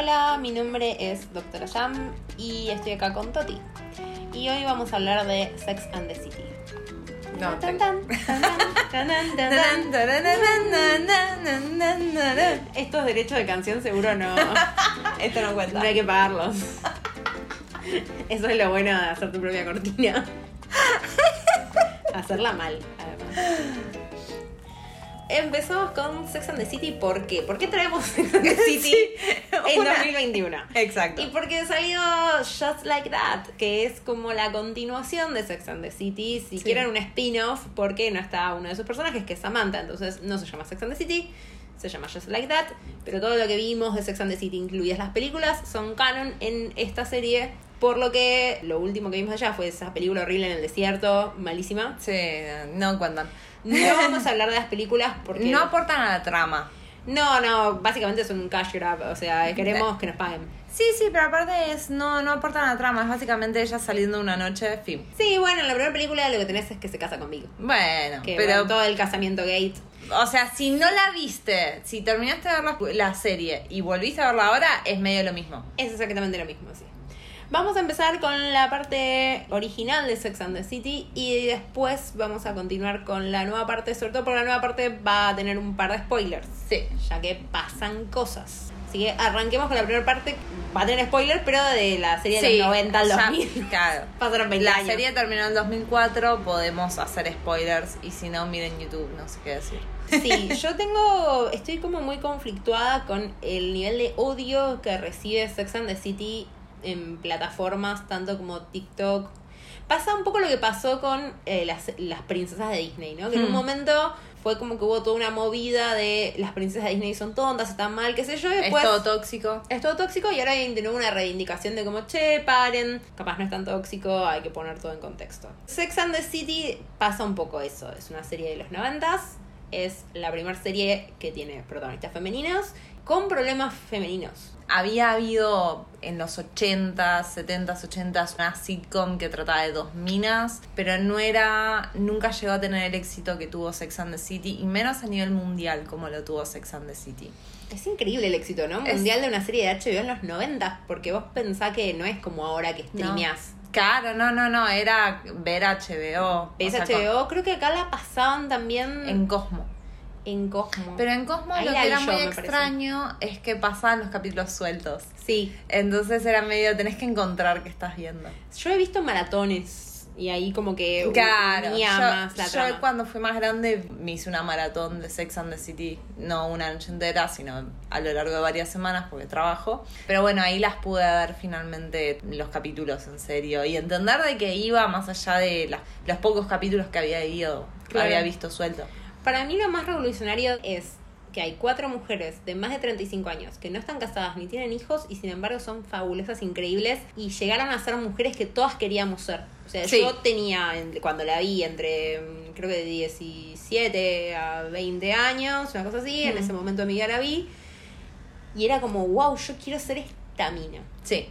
Hola, mi nombre es Doctora Jam y estoy acá con Toti. Y hoy vamos a hablar de Sex and the City. No. Estos derechos de canción seguro no, Esto no no cuenta. hay que pagarlos. Eso es lo bueno de hacer tu propia cortina. Hacerla mal, además. Empezamos con Sex and the City. ¿Por qué? ¿Por qué traemos Sex and the City en una- 2021? Exacto. Y porque salió Just Like That, que es como la continuación de Sex and the City. Si Sí. quieren un spin-off, porque no está uno de sus personajes, que es Samantha. Entonces no se llama Sex and the City, se llama Just Like That. Pero todo lo que vimos de Sex and the City, incluidas las películas, son canon en esta serie. Por lo que lo último que vimos allá fue esa película horrible en el desierto, malísima. Sí, no cuentan. No vamos a hablar de las películas porque. No aportan a la trama. no, no, básicamente son un cash grab. O sea, queremos que nos paguen. Sí, sí, pero aparte es no, no aportan a la trama. Es básicamente ella saliendo una noche, fin. Sí, bueno, en la primera película lo que tenés es que se casa conmigo. Bueno, Que pero bueno, todo el casamiento gate. O sea, si no la viste, si terminaste de ver la, la serie y volviste a verla ahora, es medio lo mismo. Es exactamente lo mismo, sí. Vamos a empezar con la parte original de Sex and the City y después vamos a continuar con la nueva parte, sobre todo porque la nueva parte va a tener un par de spoilers, Sí. ya que pasan cosas. Así que arranquemos con la primera parte, va a tener spoilers, pero de la serie de los 90 al ya, 2000. Claro. Pasaron 20 La años. serie terminó en 2004, podemos hacer spoilers y si no, miren YouTube, no sé qué decir. Sí, yo tengo. Estoy como muy conflictuada con el nivel de odio que recibe Sex and the City en plataformas tanto como TikTok. Pasa un poco lo que pasó con eh, las, las princesas de Disney, ¿no? Que en un Hmm. momento fue como que hubo toda una movida de las princesas de Disney son tontas, están mal, qué sé yo, y después. es todo tóxico. Es todo tóxico y ahora hay de nuevo una reivindicación de como, che, paren, capaz no es tan tóxico, hay que poner todo en contexto. Sex and the City pasa un poco eso, es una serie de los noventas, es la primera serie que tiene protagonistas femeninos con problemas femeninos. Había habido en los 80s, 70s, 80s una sitcom que trataba de dos minas, pero no era, nunca llegó a tener el éxito que tuvo Sex and the City, y menos a nivel mundial como lo tuvo Sex and the City. Es increíble el éxito, ¿no? Es- Mundial de una serie de HBO en los noventas, porque vos pensás que no es como ahora que streameás. Claro, no, no, no, era ver HBO. O sea, HBO, creo que acá la pasaban también en, en Cosmo. Pero en Cosmo Ahí lo que era yo, muy me parece. extraño es que pasaban los capítulos sueltos. sí, Entonces era medio, tenés que encontrar qué estás viendo. Yo he visto maratones y ahí como que Claro, unía yo, más la yo trama. cuando fui más grande me hice una maratón de Sex and the City, no una noche entera, sino a lo largo de varias semanas porque trabajo. Pero bueno, ahí las pude ver finalmente los capítulos en serio y entender de que iba más allá de la- los pocos capítulos que había ido, Claro. había visto suelto. Para mí lo más revolucionario es que hay cuatro mujeres de más de 35 años que no están casadas ni tienen hijos y sin embargo son fabulosas, increíbles y llegaron a ser mujeres que todas queríamos ser. O sea, Sí. yo tenía, en- cuando la vi, entre mm, creo que de 17 a 20 años, una cosa así, en ese momento de mi vida la vi y era como, wow, yo quiero ser esta mina. Sí.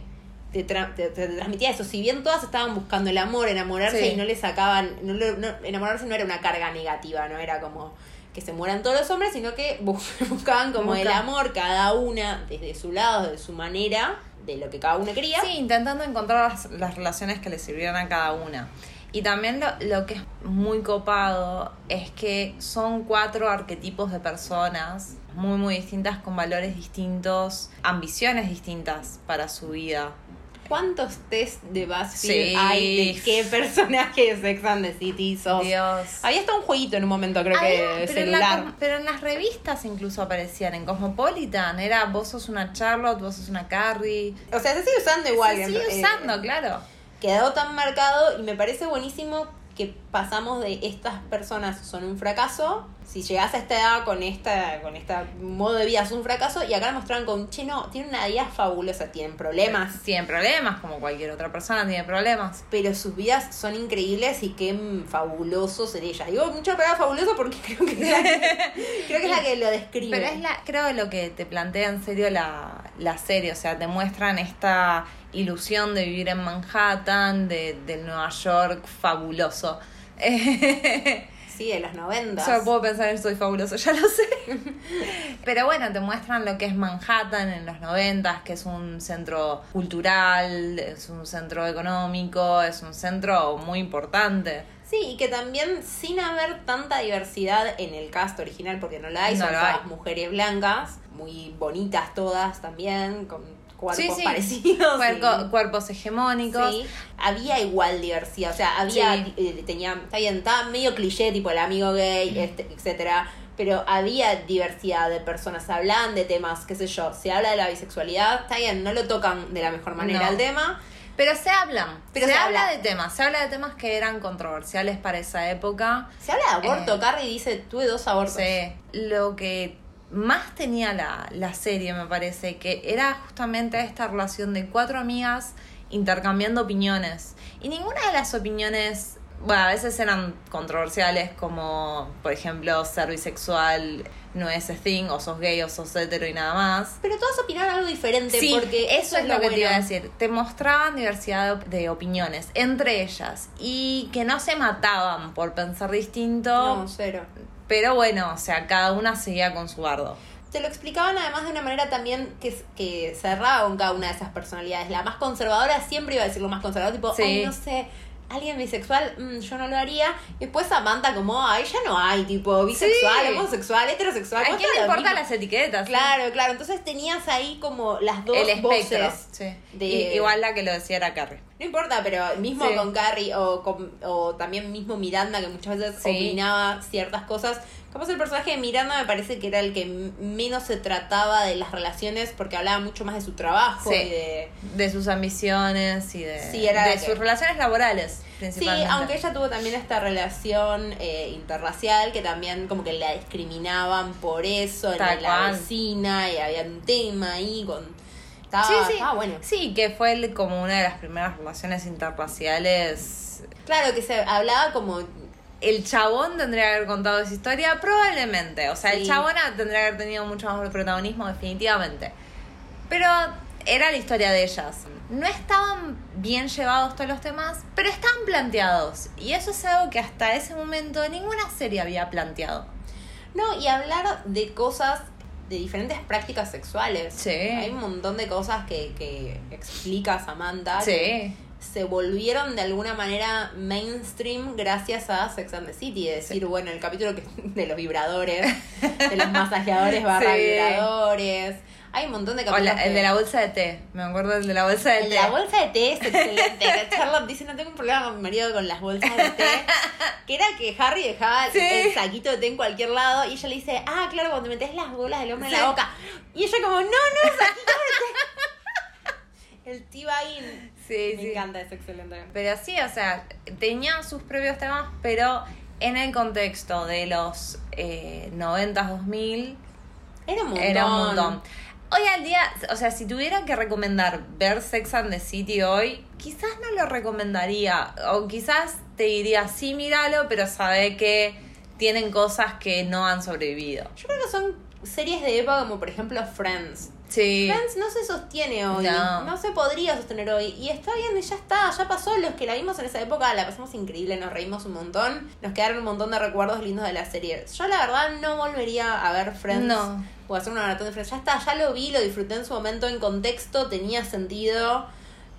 Te, tra- te- te transmitía eso. Si bien todas estaban buscando el amor, enamorarse Sí. y no le sacaban. No, no- enamorarse no era una carga negativa, no era como que se mueran todos los hombres, sino que bu- buscaban como el amor, cada una desde su lado, desde su manera, de lo que cada una quería. Sí, intentando encontrar las, las relaciones que le sirvieran a cada una. Y también lo, lo que es muy copado es que son cuatro arquetipos de personas muy, muy distintas, con valores distintos, ambiciones distintas para su vida. ¿Cuántos test de BuzzFeed Sí. hay de qué personaje de Sex and the City sos? Dios. Había hasta un jueguito en un momento, creo Había- que pero, en la celular. com- pero en las revistas incluso aparecían, en Cosmopolitan, era vos sos una Charlotte, vos sos una Carrie. O sea, se sigue usando igual. Se sigue eh, usando, claro. quedó tan marcado y me parece buenísimo que pasamos de estas personas son un fracaso, si llegas a esta edad con esta con este modo de vida es un fracaso y acá lo mostraron con, che, no, tienen una vida fabulosa, tienen problemas, Tienen problemas, como cualquier otra persona tiene problemas. pero sus vidas son increíbles y qué fabulosos ser ellas. Digo mucha palabra fabuloso porque creo que, es la que- creo que es la que lo describe. Pero es la, creo lo que te plantea en serio la, la serie, o sea, te muestran esta ilusión de vivir en Manhattan, de, del Nueva York fabuloso. Sí, de los 90. Solo puedo pensar en Soy Fabuloso, ya lo sé. Pero bueno, te muestran lo que es Manhattan en los noventas, que es un centro cultural, es un centro económico, es un centro muy importante. Sí, y que también sin haber tanta diversidad en el cast original, porque no la hay, No son todas hay. mujeres blancas, muy bonitas todas también, con cuerpos Sí, sí. parecidos. Y- cuerpos hegemónicos. Sí, había igual diversidad, o sea, había, eh, tenía, está bien, estaba medio cliché, tipo el amigo gay, este, etcétera, pero había diversidad de personas, hablaban de temas, qué sé yo, se habla de la bisexualidad, está bien, no lo tocan de la mejor manera No. el tema, Pero se hablan. Pero se, se habla habla. de temas. Se habla de temas que eran controversiales para esa época. se habla de aborto, Eh, Carrie dice, tuve dos abortos. Sí. Lo que más tenía la, la serie, me parece, que era justamente esta relación de cuatro amigas intercambiando opiniones. Y ninguna de las opiniones, bueno, a veces eran controversiales, como por ejemplo ser bisexual no es a thing, o sos gay o sos hetero y nada más. Pero todas opinaron algo diferente, Sí, porque eso es lo que te iba a decir. Te mostraban diversidad de, de opiniones entre ellas y que no se mataban por pensar distinto. No, cero. Pero bueno, o sea, cada una seguía con su bardo. Te lo explicaban además de una manera también que, que cerraba con cada una de esas personalidades. La más conservadora siempre iba a decir lo más conservador, tipo, Sí. ay, no sé, alguien bisexual, mm, yo no lo haría. Y después Samantha como, ay, ya no hay, tipo, bisexual, Sí. homosexual, heterosexual. ¿A quién le importan las etiquetas? Claro, claro. Entonces tenías ahí como las dos El espectro. voces. Sí. de- igual la que lo decía era Carrie. No importa, pero mismo con Carrie o, con- o también mismo Miranda, que muchas veces opinaba ciertas cosas. Capaz el personaje de Miranda me parece que era el que menos se trataba de las relaciones porque hablaba mucho más de su trabajo Sí. y de... De sus ambiciones y de, Sí, era de la que- sus relaciones laborales, Sí, aunque ella tuvo también esta relación eh, interracial que también como que la discriminaban por eso en la cual. vecina y había un tema ahí con... Estaba, Sí, sí. estaba bueno. Sí, que fue el- como una de las primeras relaciones interraciales. Claro, que se hablaba como El chabón tendría que haber contado esa historia, probablemente. O sea, el chabón tendría que haber tenido mucho más protagonismo, definitivamente. Pero era la historia de ellas. No estaban bien llevados todos los temas, pero estaban planteados. Y eso es algo que hasta ese momento ninguna serie había planteado. No, y hablar de cosas, de diferentes prácticas sexuales. Sí. Hay un montón de cosas que, que explica Samantha. que Sí. Se volvieron de alguna manera mainstream gracias a Sex and the City. Es decir, bueno, el capítulo que, de los vibradores, de los masajeadores barra Sí. vibradores. Hay un montón de capítulos. la- el que- de la bolsa de té. Me acuerdo del de la bolsa de el té. de la bolsa de té es excelente. Charlotte dice, no tengo un problema con mi marido con las bolsas de té. Que era que Harry dejaba Sí. el saquito de té en cualquier lado y ella le dice, ah, claro, cuando metes las bolas del hombre en la boca. Y ella como, no, no, saquito de té. El T-Bine. Sí, Me sí. encanta, es excelente. Pero sí, o sea, tenían sus propios temas, pero en el contexto de los eh, 90s, 2000, Era un montón. era un montón. Hoy al día, o sea, si tuviera que recomendar ver Sex and the City hoy, quizás no lo recomendaría. O quizás te diría, sí, míralo, pero sabe que tienen cosas que no han sobrevivido. Yo creo que son series de época como por ejemplo Friends. Sí. Friends no se sostiene hoy, No. no. se podría sostener hoy. Y está bien, y ya está, ya pasó. Los que la vimos en esa época la pasamos increíble, nos reímos un montón, nos quedaron un montón de recuerdos lindos de la serie. Yo la verdad no volvería a ver Friends No. o hacer una maratón de Friends. Ya está, ya lo vi, lo disfruté en su momento en contexto, tenía sentido.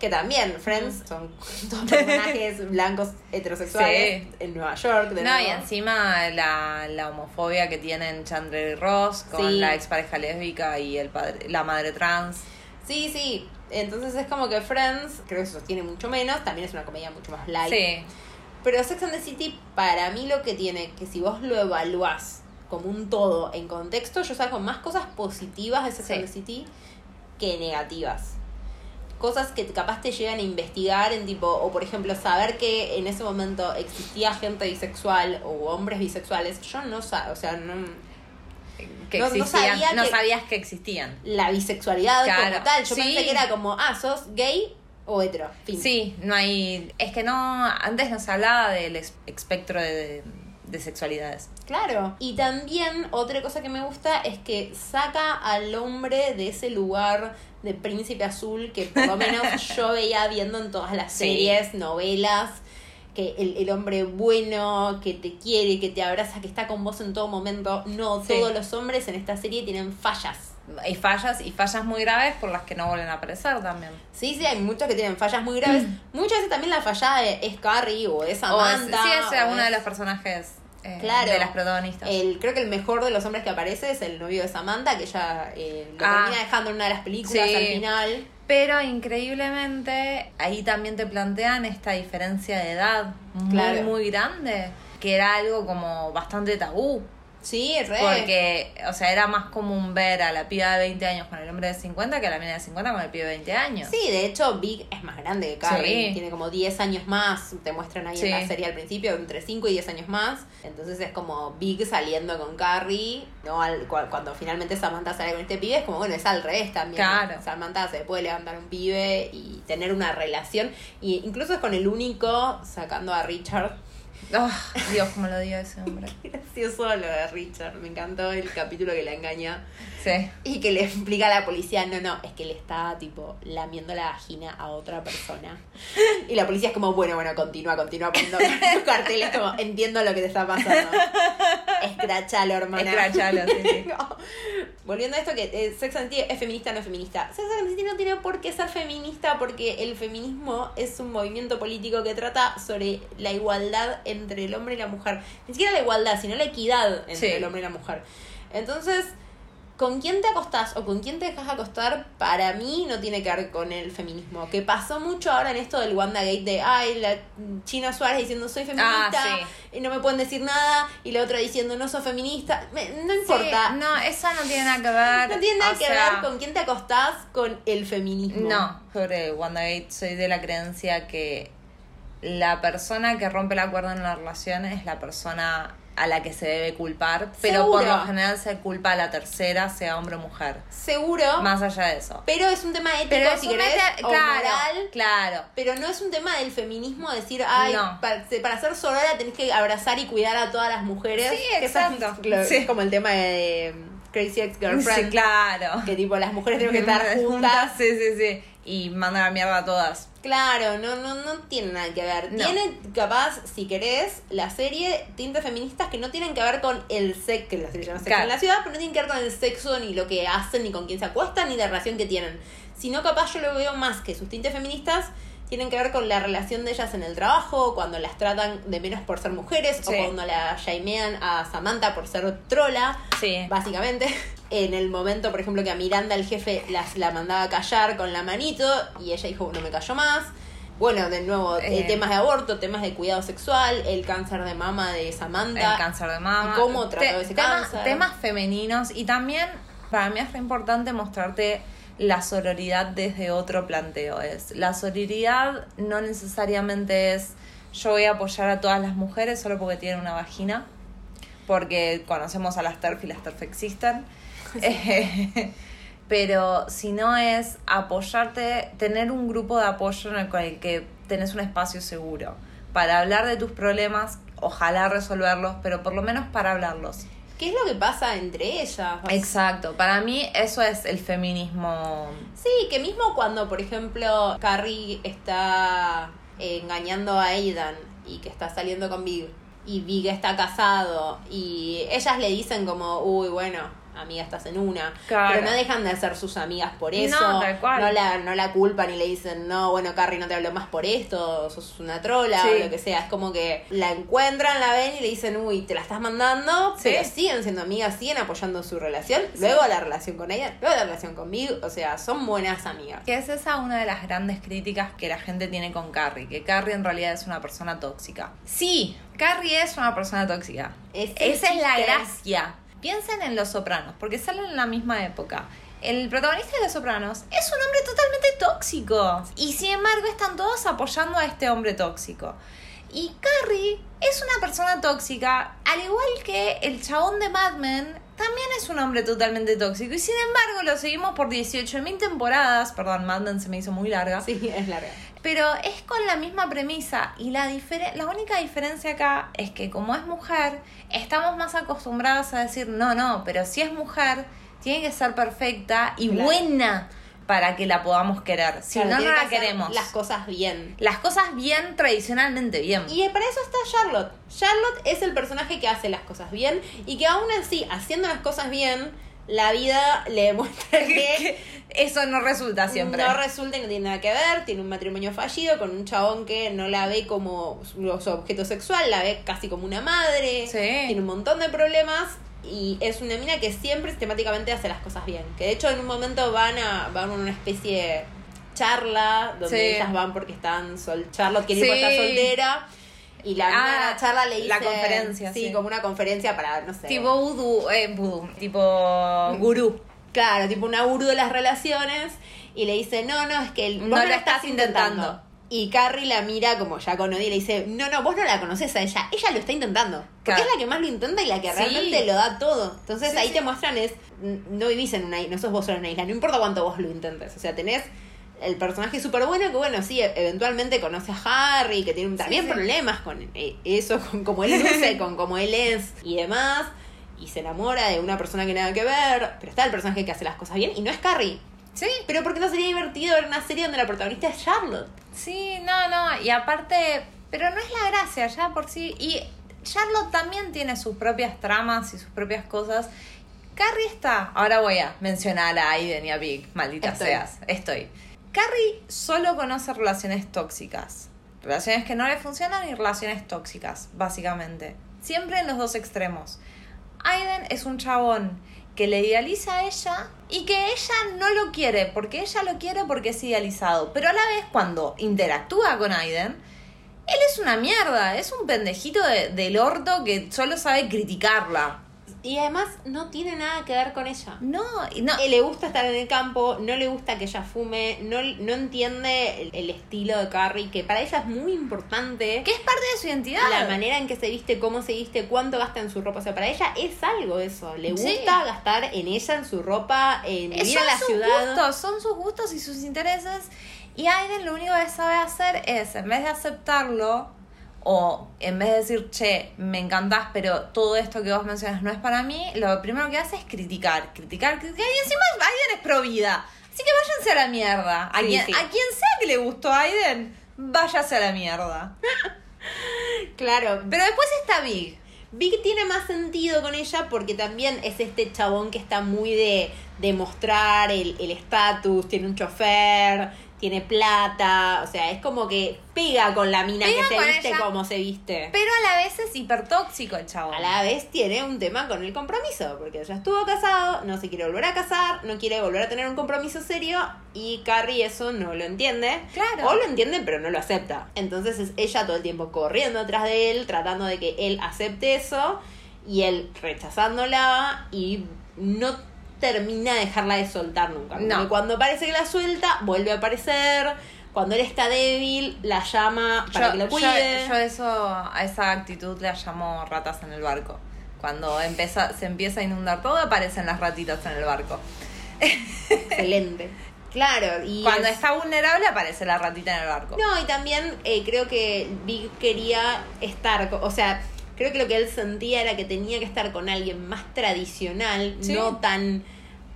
Que también, Friends son todos personajes blancos heterosexuales Sí. en Nueva York. De No, nuevo. y encima la, la homofobia que tienen Chandler y Ross con Sí. la expareja lésbica y el padre, la madre trans. Sí, sí. Entonces es como que Friends, creo que se sostiene mucho menos, también es una comedia mucho más light. Sí. Pero Sex and the City, para mí lo que tiene, que si vos lo evaluás como un todo en contexto, yo saco más cosas positivas de Sex Sí. and the City que negativas. Cosas que capaz te llegan a investigar en tipo, o por ejemplo, saber que en ese momento existía gente bisexual o hombres bisexuales, yo no sabía, o sea, no, Que No- no existían. sabía no que- sabías que existían. la bisexualidad Claro. como tal. Yo Sí. pensé que era como, ah, sos gay o hetero. Fin. Sí, no hay. Es que no. Antes no se hablaba del espectro de, de sexualidades. Claro. Y también otra cosa que me gusta es que saca al hombre de ese lugar de príncipe azul que por lo menos yo veía viendo en todas las Sí. series, novelas. que el, el hombre bueno, que te quiere, que te abraza, que está con vos en todo momento. No, Sí. todos los hombres en esta serie tienen fallas. Y fallas, y fallas muy graves por las que no vuelven a aparecer también. Sí, sí, hay muchos que tienen fallas muy graves. Muchas veces también la fallada es Carrie o es O es- sí, es o uno de es- los personajes eh, Claro. de las protagonistas. El, creo que el mejor de los hombres que aparece es el novio de Samantha, que ella eh, lo Ah. termina dejando en una de las películas Sí. al final. Pero increíblemente ahí también te plantean esta diferencia de edad muy, Claro. muy grande, que era algo como bastante tabú. Sí, re. Porque, o sea, era más común ver a la piba de 20 años con el hombre de 50 que a la mina de 50 con el pibe de 20 años. Sí, de hecho, Big es más grande que Carrie. Sí. Tiene como 10 años más. Te muestran ahí Sí. en la serie al principio, entre 5 y 10 años más. Entonces es como Big saliendo con Carrie. ¿no? Al- cu- cuando finalmente Samantha sale con este pibe, es como, bueno, es al revés también. Claro. Samantha se puede levantar un pibe y tener una relación. Y incluso es con el único, sacando a Richard. Ah, Dios, cómo lo dio ese hombre. Gracioso lo Richard. Me encantó el capítulo que la engaña. Sí. Y que le explica a la policía, no, no, es que le está tipo lamiendo la vagina a otra persona. Y la policía es como, bueno, bueno, continúa, continúa poniendo carteles como, entiendo lo que te está pasando. Escrachalo, hermana. Escrachalo, sí, sí. No. Volviendo a esto que eh, Sex and es feminista o no es feminista. Sex and no tiene por qué ser feminista porque el feminismo es un movimiento político que trata sobre la igualdad entre el hombre y la mujer. Ni siquiera la igualdad, sino la equidad entre Sí. el hombre y la mujer. Entonces, con quién te acostás o con quién te dejas acostar, para mí no tiene que ver con el feminismo. Que pasó mucho ahora en esto del WandaGate de, ay, la China Suárez diciendo soy feminista Ah, y no me pueden decir nada, y la otra diciendo no soy feminista. Me- no importa. Sí, no, esa no tiene nada que ver. No tiene nada o que sea, ver con quién te acostás con el feminismo. No, sobre WandaGate soy de la creencia que la persona que rompe el acuerdo en la relación es la persona a la que se debe culpar, pero por Seguro. lo general se culpa a la tercera, sea hombre o mujer. Seguro. Más allá de eso. Pero es un tema ético, Pero es si querés, o claro, moral. claro. Pero no es un tema del feminismo decir, ay, No. para, para ser sorora tenés que abrazar y cuidar a todas las mujeres. Sí, es exacto. Sí. Es como el tema de um, Crazy Ex Girlfriend. Sí, claro. Que tipo, las mujeres tienen que estar juntas. Sí, sí, sí. Y mandan a mierda a todas. Claro, no, no, no tiene nada que ver. No. Tiene, capaz, si querés, la serie tintes feministas que no tienen que ver con el sexo, que la serie se llama Sexo Claro. en la ciudad, pero no tienen que ver con el sexo, ni lo que hacen, ni con quién se acuestan, ni la relación que tienen. Sino capaz yo lo veo más que sus tintes feministas tienen que ver con la relación de ellas en el trabajo, cuando las tratan de menos por ser mujeres, Sí. o cuando la shamean a Samantha por ser trola Sí. básicamente. En el momento, por ejemplo, que a Miranda el jefe las, la mandaba a callar con la manito y ella dijo, no me cayó más. Bueno, de nuevo, eh, Eh. temas de aborto, temas de cuidado sexual, el cáncer de mama de Samantha. el cáncer de mama. ¿Y cómo trató ese temas, cáncer? Temas femeninos y también para mí es re importante mostrarte la sororidad desde otro planteo. Es la sororidad no necesariamente es yo voy a apoyar a todas las mujeres solo porque tienen una vagina, porque conocemos a las TERF y las TERF existen. Pero si no es apoyarte, tener un grupo de apoyo en el, con el que tenés un espacio seguro para hablar de tus problemas, ojalá resolverlos, pero por lo menos para hablarlos. ¿Qué es lo que pasa entre ellas? Exacto, para mí eso es el feminismo. Sí, que mismo cuando, por ejemplo, Carrie está engañando a Aidan y que está saliendo con Big y Big está casado y ellas le dicen como, uy, bueno, amiga, estás en una. Claro. Pero no dejan de ser sus amigas por eso. No, tal cual. No la, no la culpan y le dicen, no, bueno, Carrie, no te hablo más por esto, sos una trola Sí. o lo que sea. Es como que la encuentran, la ven y le dicen, uy, te la estás mandando, Sí. pero siguen siendo amigas, siguen apoyando su relación. Luego la relación con ella, luego la relación conmigo. O sea, son buenas amigas. Que es esa una de las grandes críticas que la gente tiene con Carrie, que Carrie en realidad es una persona tóxica. Sí, Carrie es una persona tóxica. Es Esa es la gracia. Piensen en Los Sopranos, porque salen en la misma época. El protagonista de Los Sopranos es un hombre totalmente tóxico. Y sin embargo están todos apoyando a este hombre tóxico. Y Carrie es una persona tóxica, al igual que el chabón de Mad Men también es un hombre totalmente tóxico. Y sin embargo lo seguimos por 18.000 temporadas. Perdón, Mad Men se me hizo muy larga. Sí, es larga. Pero es con la misma premisa y la, única diferencia acá es que como es mujer, estamos más acostumbradas a decir, no, no, pero si es mujer, tiene que ser perfecta y Claro. buena para que la podamos querer. Si Claro, no, no que la queremos. Las cosas bien. Las cosas bien, tradicionalmente bien. Y para eso está Charlotte. Charlotte es el personaje que hace las cosas bien y que aún así, haciendo las cosas bien, la vida le demuestra que Eso no resulta siempre. no resulta y no tiene nada que ver. Tiene un matrimonio fallido con un chabón que no la ve como su objeto sexual, la ve casi como una madre. Sí. Tiene un montón de problemas. Y es una mina que siempre sistemáticamente hace las cosas bien. Que de hecho en un momento van a, van a una especie de charla donde Sí. ellas van porque están sol Charlotte quiere Sí. está soltera. Y la, Ah, la charla le dice. la conferencia, Sí, sí. como una conferencia para, no sé. Tipo vudú, eh, vudú, tipo gurú. Claro, tipo una gurú de las relaciones. Y le dice, no, no, es que No no, lo lo estás estás intentando. intentando. Y Carrie la mira como ya con odio y le dice, no, no, vos no la conoces a ella, ella lo está intentando. Porque Claro. es la que más lo intenta y la que Sí. realmente lo da todo. Entonces Sí, ahí sí. te muestran es, no vivís en una isla, no sos vos solo en una isla, no importa cuánto vos lo intentes. O sea, tenés el personaje súper bueno que bueno, sí, e- eventualmente conoce a Harry, que tiene también problemas con eh, eso, con cómo él luce, con cómo él es y demás. Y se enamora de una persona que nada que ver, pero está el personaje que hace las cosas bien y no es Carrie. Sí, Pero porque no sería divertido ver una serie donde la protagonista es Charlotte. sí, no, no. Y aparte, pero no es la gracia ya por sí. Y Charlotte también tiene sus propias tramas y sus propias cosas. Carrie está, ahora voy a mencionar a Aiden y a Big, maldita Estoy. seas, estoy. Carrie solo conoce relaciones tóxicas. Relaciones que no le funcionan y relaciones tóxicas, básicamente. Siempre en los dos extremos. Aiden es un chabón que le idealiza a ella y que ella no lo quiere, porque ella lo quiere porque es idealizado. Pero a la vez, cuando interactúa con Aiden, él es una mierda, es un pendejito de- del orto que solo sabe criticarla. Y además no tiene nada que ver con ella. No, no. Eh, Le gusta estar en el campo, no le gusta que ella fume, no, no entiende el, el estilo de Carrie, que para ella es muy importante. que es parte de su identidad. La manera en que se viste, cómo se viste, cuánto gasta en su ropa. O sea, para ella es algo eso. Le Sí. gusta gastar en ella, en su ropa, en Eh, vivir en la sus ciudad. gustos, son sus gustos y sus intereses. Y Aiden lo único que sabe hacer es, en vez de aceptarlo, o en vez de decir, che, me encantás, pero todo esto que vos mencionas no es para mí, lo primero que hace es criticar, criticar, criticar. Y encima Aiden es pro vida. Así que váyanse a la mierda. A, Sí, quien, sí. a quien sea que le gustó Aiden, váyase a la mierda. Claro, Pero después está Big. Big tiene más sentido con ella porque también es este chabón que está muy de, de mostrar el el estatus, tiene un chofer, tiene plata, o sea, es como que pega con la mina Pega que se viste ella. como se viste. Pero a la vez es hipertóxico el chabón. A la vez tiene un tema con el compromiso, porque ya estuvo casado, no se quiere volver a casar, no quiere volver a tener un compromiso serio y Carrie eso no lo entiende. Claro. O lo entiende pero no lo acepta. Entonces es ella todo el tiempo corriendo atrás de él, tratando de que él acepte eso y él rechazándola y no termina de dejarla de soltar nunca. No. cuando parece que la suelta, vuelve a aparecer. Cuando él está débil, la llama para yo, que lo yo- cuide. yo eso, a esa actitud la llamo ratas en el barco. Cuando empieza, se empieza a inundar todo, aparecen las ratitas en el barco. Excelente. Claro, y Cuando es- está vulnerable, aparece la ratita en el barco. No, y también eh, creo que Big quería estar, o sea, creo que lo que él sentía era que tenía que estar con alguien más tradicional, Sí. no tan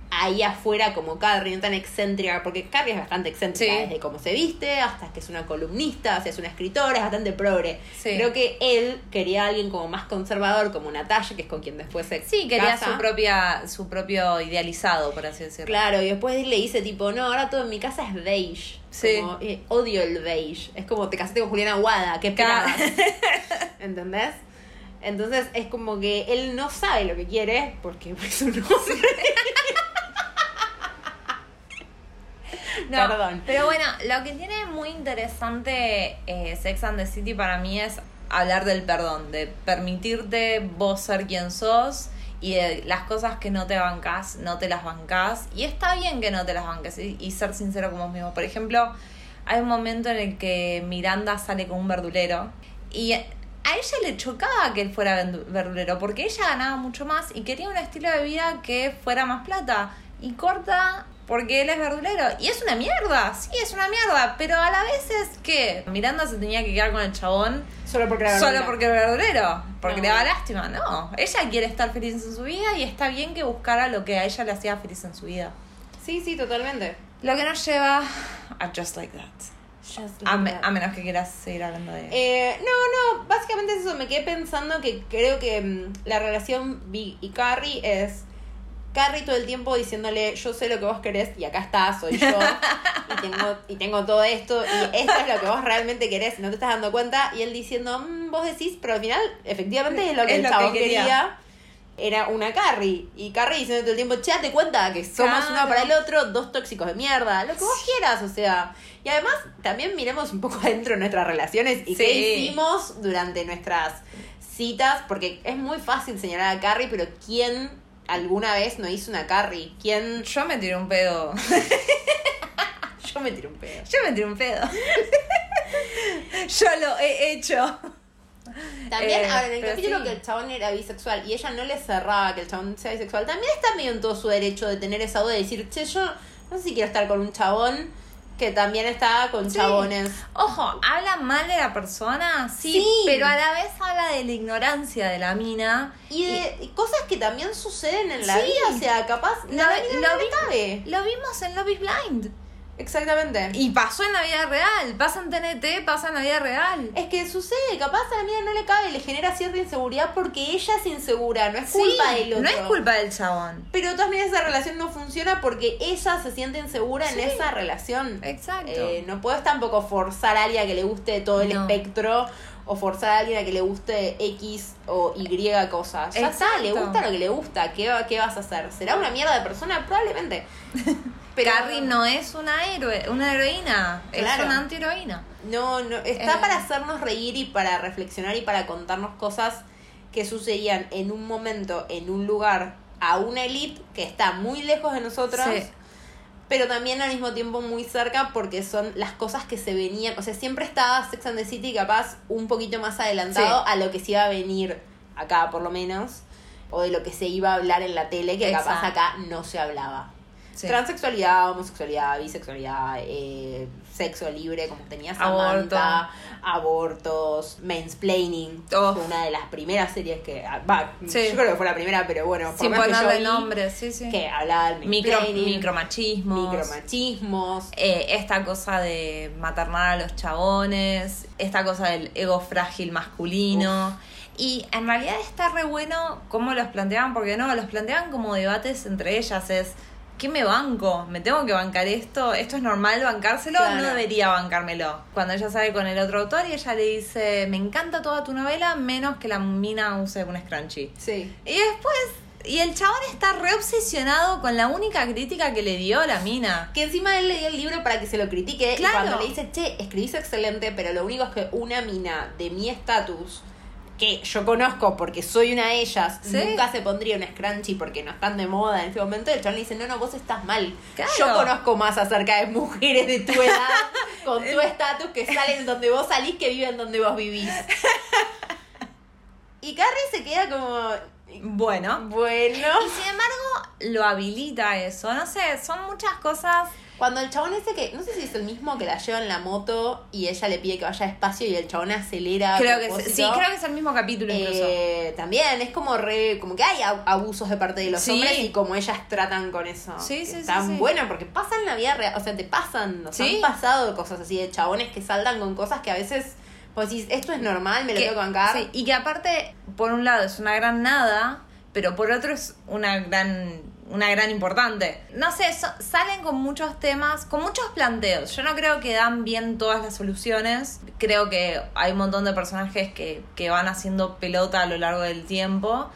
ahí afuera como Carrie, no tan excéntrica, porque Carrie es bastante excéntrica, Sí. desde cómo se viste hasta que es una columnista, o sea, es una escritora, es bastante progre. Sí. Creo que él quería a alguien como más conservador, como Natalia, que es con quien después se Sí, quería casa. su propia, su propio idealizado, por así decirlo. Claro, y después le dice tipo, no, ahora todo en mi casa es beige. Sí. Como, eh, odio el beige. Es como te casaste con Juliana Aguada, qué esperabas. ¿Entendés? Entonces es como que él no sabe lo que quiere porque es un hombre. No, Perdón. Pero bueno, lo que tiene muy interesante eh, Sex and the City para mí es hablar del perdón, de permitirte vos ser quien sos y de las cosas que no te bancás, no te las bancás. Y está bien que no te las banques y, y ser sincero con vos mismo. Por ejemplo, hay un momento en el que Miranda sale con un verdulero y a ella le chocaba que él fuera verdulero porque ella ganaba mucho más y quería un estilo de vida que fuera más plata. Y corta porque él es verdulero. Y es una mierda, sí, es una mierda. Pero a la vez es que Miranda se tenía que quedar con el chabón Solo porque era solo porque es verdulero. Porque No. le da lástima. No, ella quiere estar feliz en su vida y está bien que buscara lo que a ella le hacía feliz en su vida. Sí, sí, totalmente. Lo que nos lleva a Just Like That. A, me- menos que quieras seguir hablando de... Eh, no, no, básicamente es eso. Me quedé pensando que creo que mm, la relación Big y Carrie es Carrie todo el tiempo diciéndole yo sé lo que vos querés y acá está, soy yo y tengo, y tengo todo esto y esto es lo que vos realmente querés y no te estás dando cuenta y él diciendo "Mm, vos decís, pero al final efectivamente es lo que Es el lo que chabón quería. quería. Era una Carrie. Y Carrie diciendo todo el tiempo, che, date cuenta que somos Claro. uno para el otro, dos tóxicos de mierda, lo que vos quieras, o sea. Y además, también miremos un poco adentro de nuestras relaciones y qué hicimos durante nuestras citas, porque es muy fácil señalar a Carrie, pero ¿quién alguna vez no hizo una Carrie? ¿Quién? Yo me tiré un pedo. Yo me tiré un pedo. Yo me tiré un pedo. Yo lo he hecho. También, Eh, ahora, en el capítulo sí. que el chabón era bisexual y ella no le cerraba que el chabón sea bisexual, también está medio en todo su derecho de tener esa duda de decir, che, yo no sé si quiero estar con un chabón que también está con Sí. chabones. Ojo, habla mal de la persona, sí, Sí. pero a la vez habla de la ignorancia de la mina. Y de y cosas que también suceden en la Sí. vida, o sea, capaz Lo- la lo no vi- cabe. Lo vimos en Love is Blind. Exactamente. Y pasó en la vida real. Pasa en TNT, pasa en la vida real. Es que sucede, capaz a la mina no le cabe, le genera cierta inseguridad porque ella es insegura, no es culpa Sí, del otro. No es culpa del chabón. Pero también esa relación no funciona porque ella se siente insegura Sí. en esa relación. Exacto. Eh, no puedes tampoco forzar a alguien a que le guste todo el No. espectro o forzar a alguien a que le guste X o Y cosas. Ya está, le Exacto. gusta lo que le gusta. ¿Qué, va- ¿Qué vas a hacer? ¿Será una mierda de persona? Probablemente. Pero Carrie no es una héroe, una heroína, Claro. es una antiheroína. No, no, está Eh. para hacernos reír y para reflexionar y para contarnos cosas que sucedían en un momento, en un lugar, a una elite que está muy lejos de nosotros, Sí. pero también al mismo tiempo muy cerca porque son las cosas que se venían, o sea, siempre estaba Sex and the City capaz un poquito más adelantado Sí. a lo que se iba a venir acá por lo menos, o de lo que se iba a hablar en la tele que capaz acá no se hablaba. Sí. Transexualidad, homosexualidad, bisexualidad, eh, sexo libre, como tenía Aborto. Samantha, abortos, mansplaining. Oh. Fue una de las primeras series que. ah, Va, Sí. yo creo que fue la primera, pero bueno, por Sin ponerle nombre, sí, sí. Que hablaba del Micro, micromachismos. eh, esta cosa de maternar a los chabones, esta cosa del ego frágil masculino. Y en realidad está re bueno cómo los planteaban, porque no, los planteaban como debates entre ellas. Es, ¿qué me banco? ¿Me tengo que bancar esto? ¿Esto es normal bancárselo? Claro. No debería bancármelo. Cuando ella sale con el otro autor y ella le dice, me encanta toda tu novela, menos que la mina use un scrunchie. Sí. Y después, y el chabón está re obsesionado con la única crítica que le dio la mina. Que encima él le dio el libro para que se lo critique. Y Claro. cuando le dice, che, escribís excelente, pero lo único es que una mina de mi estatus, que yo conozco porque soy una de ellas, Sí. nunca se pondría un scrunchie porque no están de moda en este momento. El chabón le dice, no, no, vos estás mal. Claro. Yo conozco más acerca de mujeres de tu edad, con tu estatus, que salen donde vos salís, que viven donde vos vivís. Y Carrie se queda como, Bueno. bueno. Y sin embargo, lo habilita eso. No sé, son muchas cosas. Cuando el chabón ese que, no sé si es el mismo que la lleva en la moto y ella le pide que vaya despacio y el chabón acelera. Creo que propósito. sí, creo que es el mismo capítulo incluso. Eh, también es como re, como que hay ab- abusos de parte de los Sí. hombres y como ellas tratan con eso. Sí, sí, sí, Están sí. buenas porque pasan la vida real, o sea, te pasan, nos han pasado cosas así de chabones que saltan con cosas que a veces pues decís, esto es normal, me lo Que- tengo que bancar. sí, y que aparte, por un lado es una gran nada, pero por otro es una gran una gran importante. No sé, so- salen con muchos temas, con muchos planteos. Yo no creo que dan bien todas las soluciones. Creo que hay un montón de personajes que, que van haciendo pelota a lo largo del tiempo,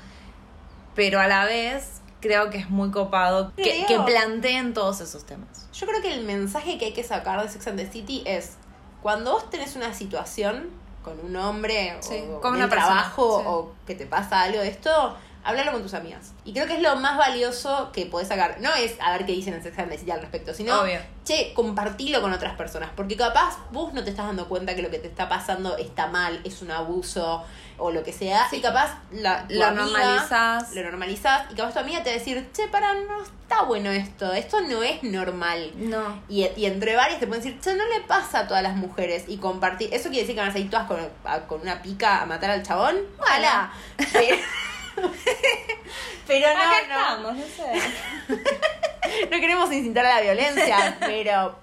pero a la vez creo que es muy copado que, digo- que planteen todos esos temas. Yo creo que el mensaje que hay que sacar de Sex and the City es cuando vos tenés una situación con un hombre Sí, o con persona, trabajo sí. o que te pasa algo de esto, háblalo con tus amigas. Y creo que es lo más valioso que podés sacar. No es a ver qué dicen en Sex and the City al respecto, sino Obvio. che, compartilo con otras personas. Porque capaz vos no te estás dando cuenta que lo que te está pasando está mal, es un abuso o lo que sea. Y capaz la, Lo amiga normalizás. Lo normalizás y capaz tu amiga te va a decir, che, para, no está bueno esto, esto no es normal. No. Y, y entre varias te pueden decir, che, no le pasa a todas las mujeres. Y compartir. ¿Eso quiere decir que van a salir todas con, a- con una pica a matar al chabón? Ojalá. Pero, no, Acá no. estamos, no sé. no queremos incitar a la violencia, pero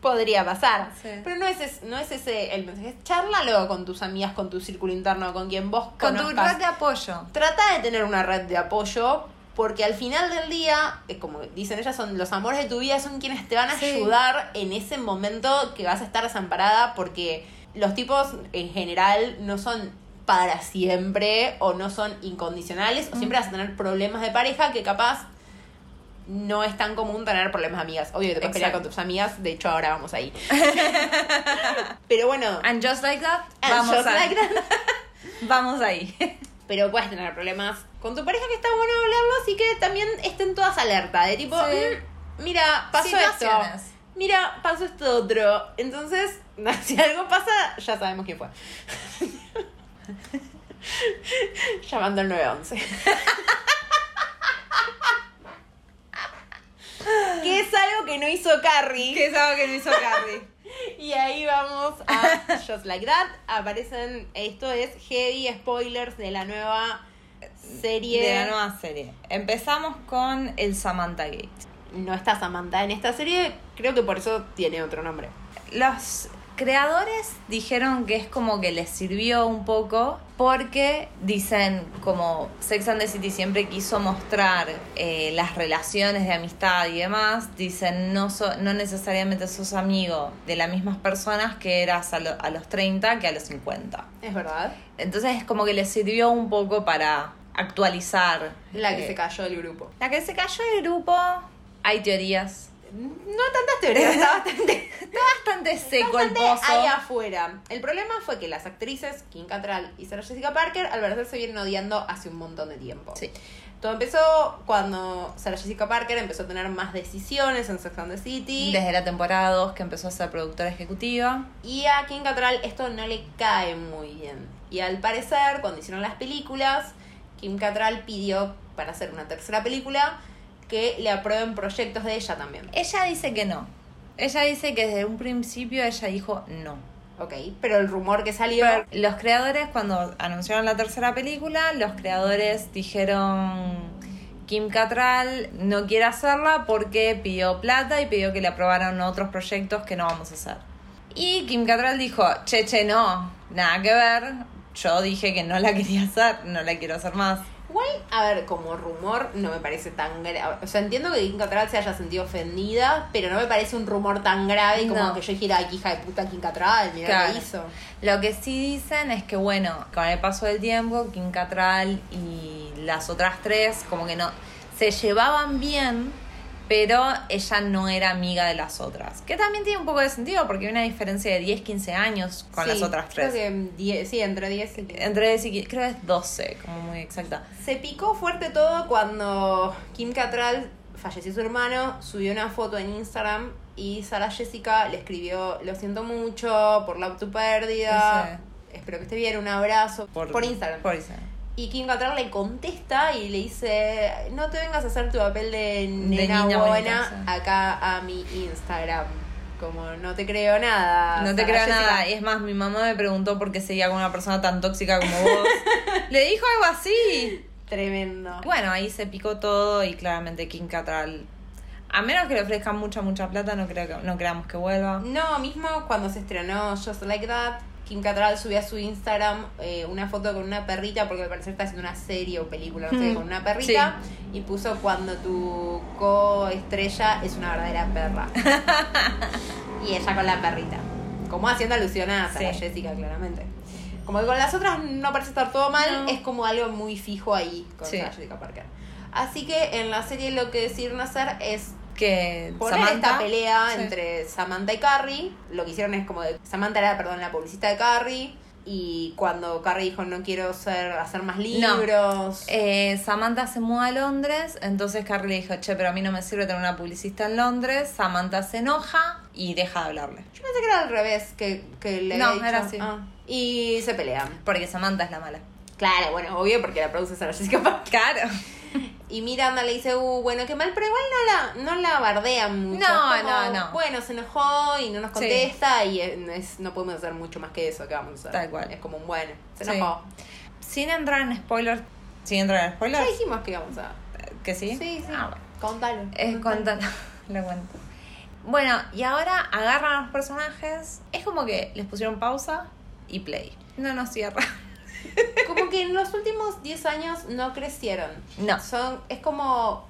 podría pasar. Sí. Pero no es, es- no es ese el mensaje. Charlalo con tus amigas, con tu círculo interno, con quien vos Con tu red de apoyo. Trata de tener una red de apoyo. Porque al final del día, eh, como dicen ellas, son los amores de tu vida, son quienes te van a Sí. ayudar en ese momento que vas a estar desamparada. Porque los tipos en general no son para siempre o no son incondicionales o siempre vas a tener problemas de pareja que capaz no es tan común tener problemas de amigas. Obvio te puedes pelear con tus amigas, de hecho ahora vamos ahí. Pero bueno, And just like that, and vamos, just a- like that. vamos ahí. pero puedes tener problemas con tu pareja que está bueno hablarlo, así que también estén todas alerta, de tipo, Sí. "Mm, mira, pasó esto. Mira, pasó esto otro. Entonces, si algo pasa, ya sabemos quién fue. Llamando al 911. que es algo que no hizo Carrie. Que es algo que no hizo Carrie. Y ahí vamos a Just Like That. Aparecen, esto es heavy spoilers de la nueva serie. De la nueva serie. Empezamos con el Samantha Gate. No está Samantha en esta serie, creo que por eso tiene otro nombre. Los creadores dijeron que es como que les sirvió un poco porque dicen como Sex and the City siempre quiso mostrar eh, las relaciones de amistad y demás, dicen no, so- no necesariamente sos amigo de las mismas personas que eras a, lo- a los 30 que a los 50. Es verdad. Entonces es como que les sirvió un poco para actualizar. La que eh, se cayó del grupo. La que se cayó del grupo, hay teorías. No tantas teorías, está bastante, Está bastante seco bastante el pozo. ahí afuera. El problema fue que las actrices, Kim Cattrall y Sarah Jessica Parker, al parecer se vienen odiando hace un montón de tiempo. Sí. Todo empezó cuando Sarah Jessica Parker empezó a tener más decisiones en Sex and the City. Desde la temporada 2 que empezó a ser productora ejecutiva. Y a Kim Cattrall esto no le cae muy bien. Y al parecer, cuando hicieron las películas, Kim Cattrall pidió para hacer una tercera película que le aprueben proyectos de ella también. Ella dice que no. Ella dice que desde un principio ella dijo no. Ok, pero el rumor que salió... Pero los creadores, cuando anunciaron la tercera película, los creadores dijeron Kim Cattrall no quiere hacerla porque pidió plata y pidió que le aprobaran otros proyectos que no vamos a hacer. Y Kim Cattrall dijo, che, che, no, nada que ver. Yo dije que no la quería hacer, no la quiero hacer más. Igual, a ver, como rumor no me parece tan grave. O sea, entiendo que Kim Cattrall se haya sentido ofendida, pero no me parece un rumor tan grave como No. que yo dijera, "Ay, hija de puta Kim Cattrall, mira Claro. qué hizo. Lo que sí dicen es que, bueno, con el paso del tiempo, Kim Cattrall y las otras tres, como que no. se llevaban bien, pero ella no era amiga de las otras. Que también tiene un poco de sentido, porque hay una diferencia de 10, 15 años con Sí, las otras tres. Creo que 10, sí, entre 10 y 15. Entre 10 y 15, creo que es 12, como muy exacta. Se picó fuerte todo cuando Kim Cattrall falleció su hermano, subió una foto en Instagram y Sara Jessica le escribió, lo siento mucho por la tu pérdida, espero que esté bien, un abrazo, por, Instagram. Por Instagram. Y Kim Cattrall le contesta y le dice, no te vengas a hacer tu papel de nena buena bonita, acá a mi Instagram. Como no te creo nada. No te creo Jessica". nada. Y es más, mi mamá me preguntó por qué seguía con una persona tan tóxica como vos. Le dijo algo así. Tremendo. Bueno, ahí se picó todo y claramente Kim Cattrall. A menos que le ofrezcan mucha, mucha plata, no creo que, no creamos que vuelva. No, mismo cuando se estrenó Just Like That, Kim Cattrall subió a su Instagram eh, una foto con una perrita, porque al parecer está haciendo una serie o película, no sé, Hmm, con una perrita, y puso cuando tu coestrella es una verdadera perra. y ella con la perrita. Como haciendo alusión a Sarah Sí. Jessica, claramente. Como que con las otras no parece estar todo mal, No. es como algo muy fijo ahí con Sí. Sarah Jessica Parker. Así que en la serie lo que decidieron hacer es Que poner Samantha. esta pelea Sí. entre Samantha y Carrie. Lo que hicieron es como de, Samantha era, perdón, la publicista de Carrie. Y cuando Carrie dijo no quiero ser, hacer más libros. Eh, Samantha se muda a Londres, entonces Carrie le dijo, che, pero a mí no me sirve tener una publicista en Londres. Samantha se enoja y deja de hablarle. Yo pensé que era al revés, que, que le No, había dicho- era así. Ah. Y se pelean. Porque Samantha es la mala. Claro, bueno, obvio porque la produce Sarah Jessica Parker. Claro. Y Miranda le dice, uh, bueno, qué mal, pero igual no la, no la bardean mucho. No, como, no, no. Bueno, se enojó y no nos Sí. contesta y es- no podemos hacer mucho más que eso que vamos a hacer. Tal cual. Es como un bueno, se Sí. enojó. Sin entrar en spoilers. Sin entrar en Ya spoilers. dijimos que íbamos a... ¿Que sí? Sí, sí. Ah, bueno. Contalo. Es contalo. lo cuento. Bueno, y ahora agarran a los personajes. Es como que les pusieron pausa y play. No nos cierra. Como que en los últimos 10 años no crecieron. No. Son, es como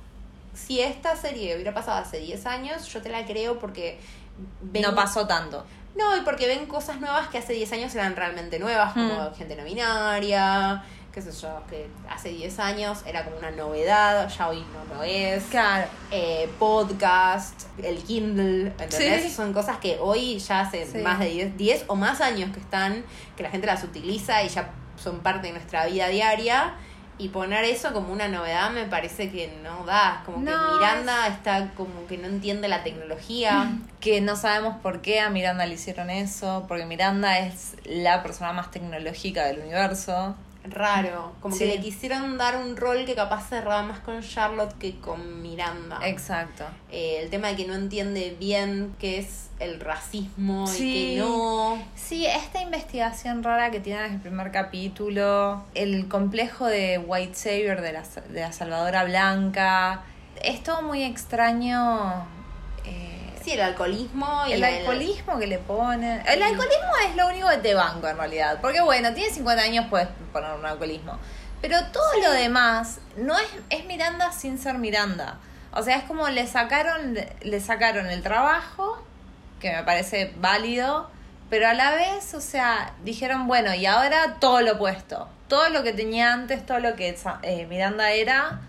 si esta serie hubiera pasado hace 10 años, yo te la creo porque ven- No pasó tanto. No, y porque ven cosas nuevas que hace 10 años eran realmente nuevas, como Mm. gente no binaria, qué sé yo, que hace 10 años era como una novedad, ya hoy no lo es. Claro. Eh, podcast, el Kindle, ¿entendés? Sí. Son cosas que hoy ya hace Sí. más de 10, 10 o más años que están, que la gente las utiliza y ya son parte de nuestra vida diaria. Y poner eso como una novedad me parece que no da. Como No, que Miranda está como que no entiende la tecnología. Que no sabemos por qué a Miranda le hicieron eso. Porque Miranda es la persona más tecnológica del universo. Raro. Como Sí. que le quisieron dar un rol que capaz cerraba más con Charlotte que con Miranda. Exacto. Eh, el tema de que no entiende bien qué es el racismo y Sí. que no. Sí, esta investigación rara que tiene en el primer capítulo, el complejo de White Savior de la, de la Salvadora Blanca, es todo muy extraño. Sí, el alcoholismo y el alcoholismo que le ponen. El alcoholismo es lo único que te banco en realidad. Porque bueno, tiene 50 años, puedes poner un alcoholismo. Pero todo lo demás no es, es Miranda sin ser Miranda. O sea, es como le sacaron, le sacaron el trabajo, que me parece válido, pero a la vez, o sea, dijeron, bueno, y ahora todo lo opuesto. Todo lo que tenía antes, todo lo que eh, Miranda era,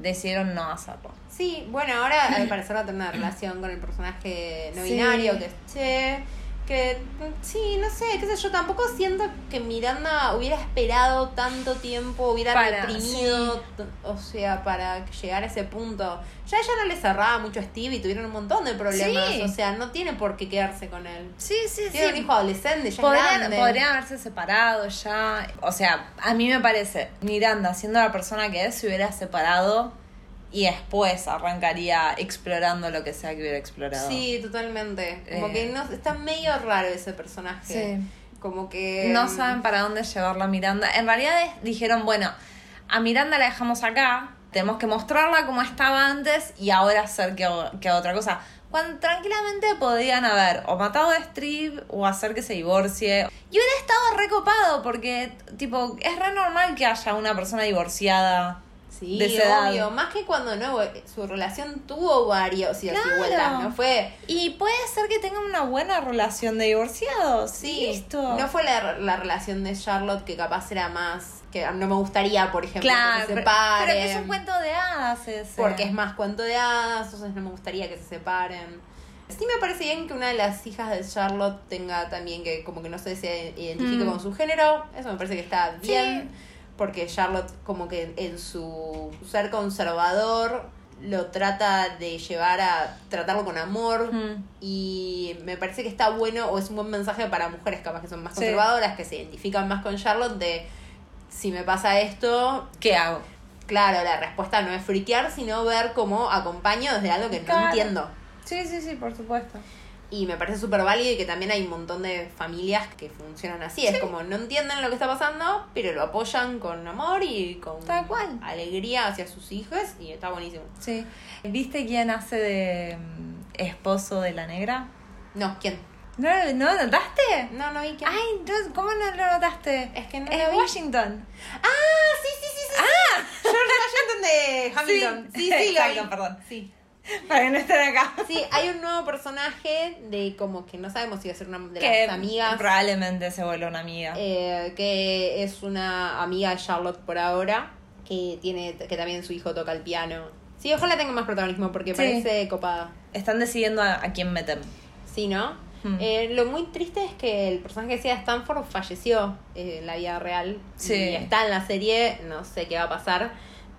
decidieron no hacerlo. Sí, bueno, ahora al parecer va a tener una relación con el personaje no Sí. binario que es Che. Que sí, no sé, qué sé yo, tampoco siento que Miranda hubiera esperado tanto tiempo, hubiera Para, reprimido, o sea, para llegar a ese punto. Ya ella no le cerraba mucho a Steve y tuvieron un montón de problemas, Sí. o sea, no tiene por qué quedarse con él. Sí, sí, Tiene un hijo adolescente, ya Podrían, grande. podrían haberse separado ya. O sea, a mí me parece, Miranda, siendo la persona que es, se hubiera separado y después arrancaría explorando lo que sea que hubiera explorado. Sí, totalmente. Como Eh. que no, está medio raro ese personaje. Sí. Como que... No saben para dónde llevarla a Miranda. En realidad es- dijeron, bueno, a Miranda la dejamos acá, tenemos que mostrarla como estaba antes y ahora hacer que, que otra cosa. Cuando tranquilamente podían haber o matado a Steve o hacer que se divorcie. Y hubiera estado recopado porque, tipo, es re normal que haya una persona divorciada. Sí, de esa edad. obvio. Más que cuando no, su relación tuvo varios idas y Claro. vueltas. No fue... Y puede ser que tengan una buena relación de divorciados. Sí, Listo. no fue la, la relación de Charlotte que capaz era más... Que no me gustaría, por ejemplo, Claro, que se pero, separen. pero que es un cuento de hadas ese. Porque es más cuento de hadas, entonces no me gustaría que se separen. Sí me parece bien que una de las hijas de Charlotte tenga también que como que no sé, se identifique Mm. con su género. Eso me parece que está Sí. Porque Charlotte como que en su ser conservador lo trata de llevar a tratarlo con amor Mm. y me parece que está bueno o es un buen mensaje para mujeres capaz que son más Sí. conservadoras, que se identifican más con Charlotte de si me pasa esto, ¿Qué hago? Claro, la respuesta no es friquear, sino ver cómo acompaño desde algo que no entiendo. Sí, sí, sí, por supuesto. Y me parece súper válido y que también hay un montón de familias que funcionan así. Es como no entienden lo que está pasando, pero lo apoyan con amor y con Tal cual. alegría hacia sus hijos y está buenísimo. Sí. ¿Viste quién hace de mm, esposo de la negra? No, ¿quién? ¿No, ¿no lo notaste? No, no vi quién. Ay, no, ¿cómo no lo notaste? Es que no Es lo vi. Washington. Ah, sí, sí, sí, sí. Ah, George Washington de Hamilton. Sí, sí, lo vi. perdón. Sí. Para que no estén acá. Sí, hay un nuevo personaje de como que no sabemos si va a ser una de que las amigas. probablemente se vuelva una amiga. eh, que es una amiga de Charlotte por ahora, que tiene que también su hijo toca el piano. Sí, ojalá tenga más protagonismo porque Sí. parece copada. Están decidiendo a, a quién meter. Sí, ¿no? Hmm. Eh, lo muy triste es que el personaje que decía Stanford falleció eh, en la vida real. Sí. Y está en la serie, no sé qué va a pasar,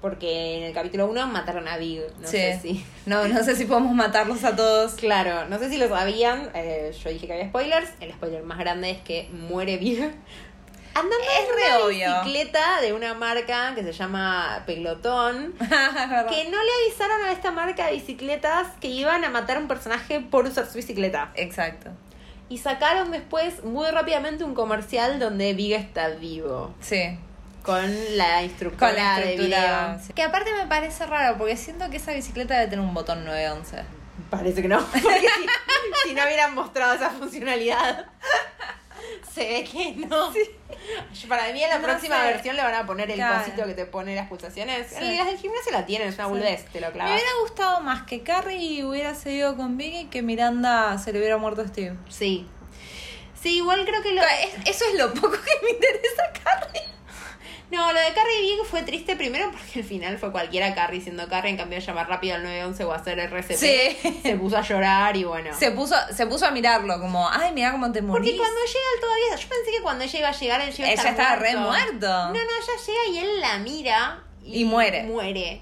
porque en el capítulo 1 mataron a Big. No Sí. sé si. No, no sé si podemos matarlos a todos. Claro, no sé si lo sabían. eh, yo dije que había spoilers. El spoiler más grande es que muere Big. Andando Es en una obvio. bicicleta de una marca que se llama Pelotón. Que no le avisaron a esta marca de bicicletas que iban a matar a un personaje por usar su bicicleta. Exacto. Y sacaron después muy rápidamente un comercial donde Big está vivo. Sí. Con la instructora, Con la de estructura. video. sí. Que aparte me parece raro, porque siento que esa bicicleta debe tener un botón 911. Parece que no, porque si, si no hubieran mostrado esa funcionalidad, se ve que no. Para mí en la No próxima sé. versión le van a poner el Claro. cosito que te pone las pulsaciones. Sí. Las del gimnasio la tienen, es una Sí. boludez, te lo Me clavas. hubiera gustado más que Carrie hubiera seguido con Vicky que Miranda se le hubiera muerto a Steve. Sí. Sí, igual creo que lo... Es- Eso es lo poco que me interesa a Carrie. No, lo de Carrie Big fue triste primero porque al final fue cualquiera Carrie siendo Carrie, en cambio de llamar rápido al 911 o hacer RCP, Sí. se puso a llorar y bueno. Se puso, se puso a mirarlo como, ay, mira cómo te morís. Porque cuando llega él todavía, yo pensé que cuando ella iba a llegar él ya iba a Ella estar estaba re muerto. No, no, ella llega y él la mira Y muere. Muere.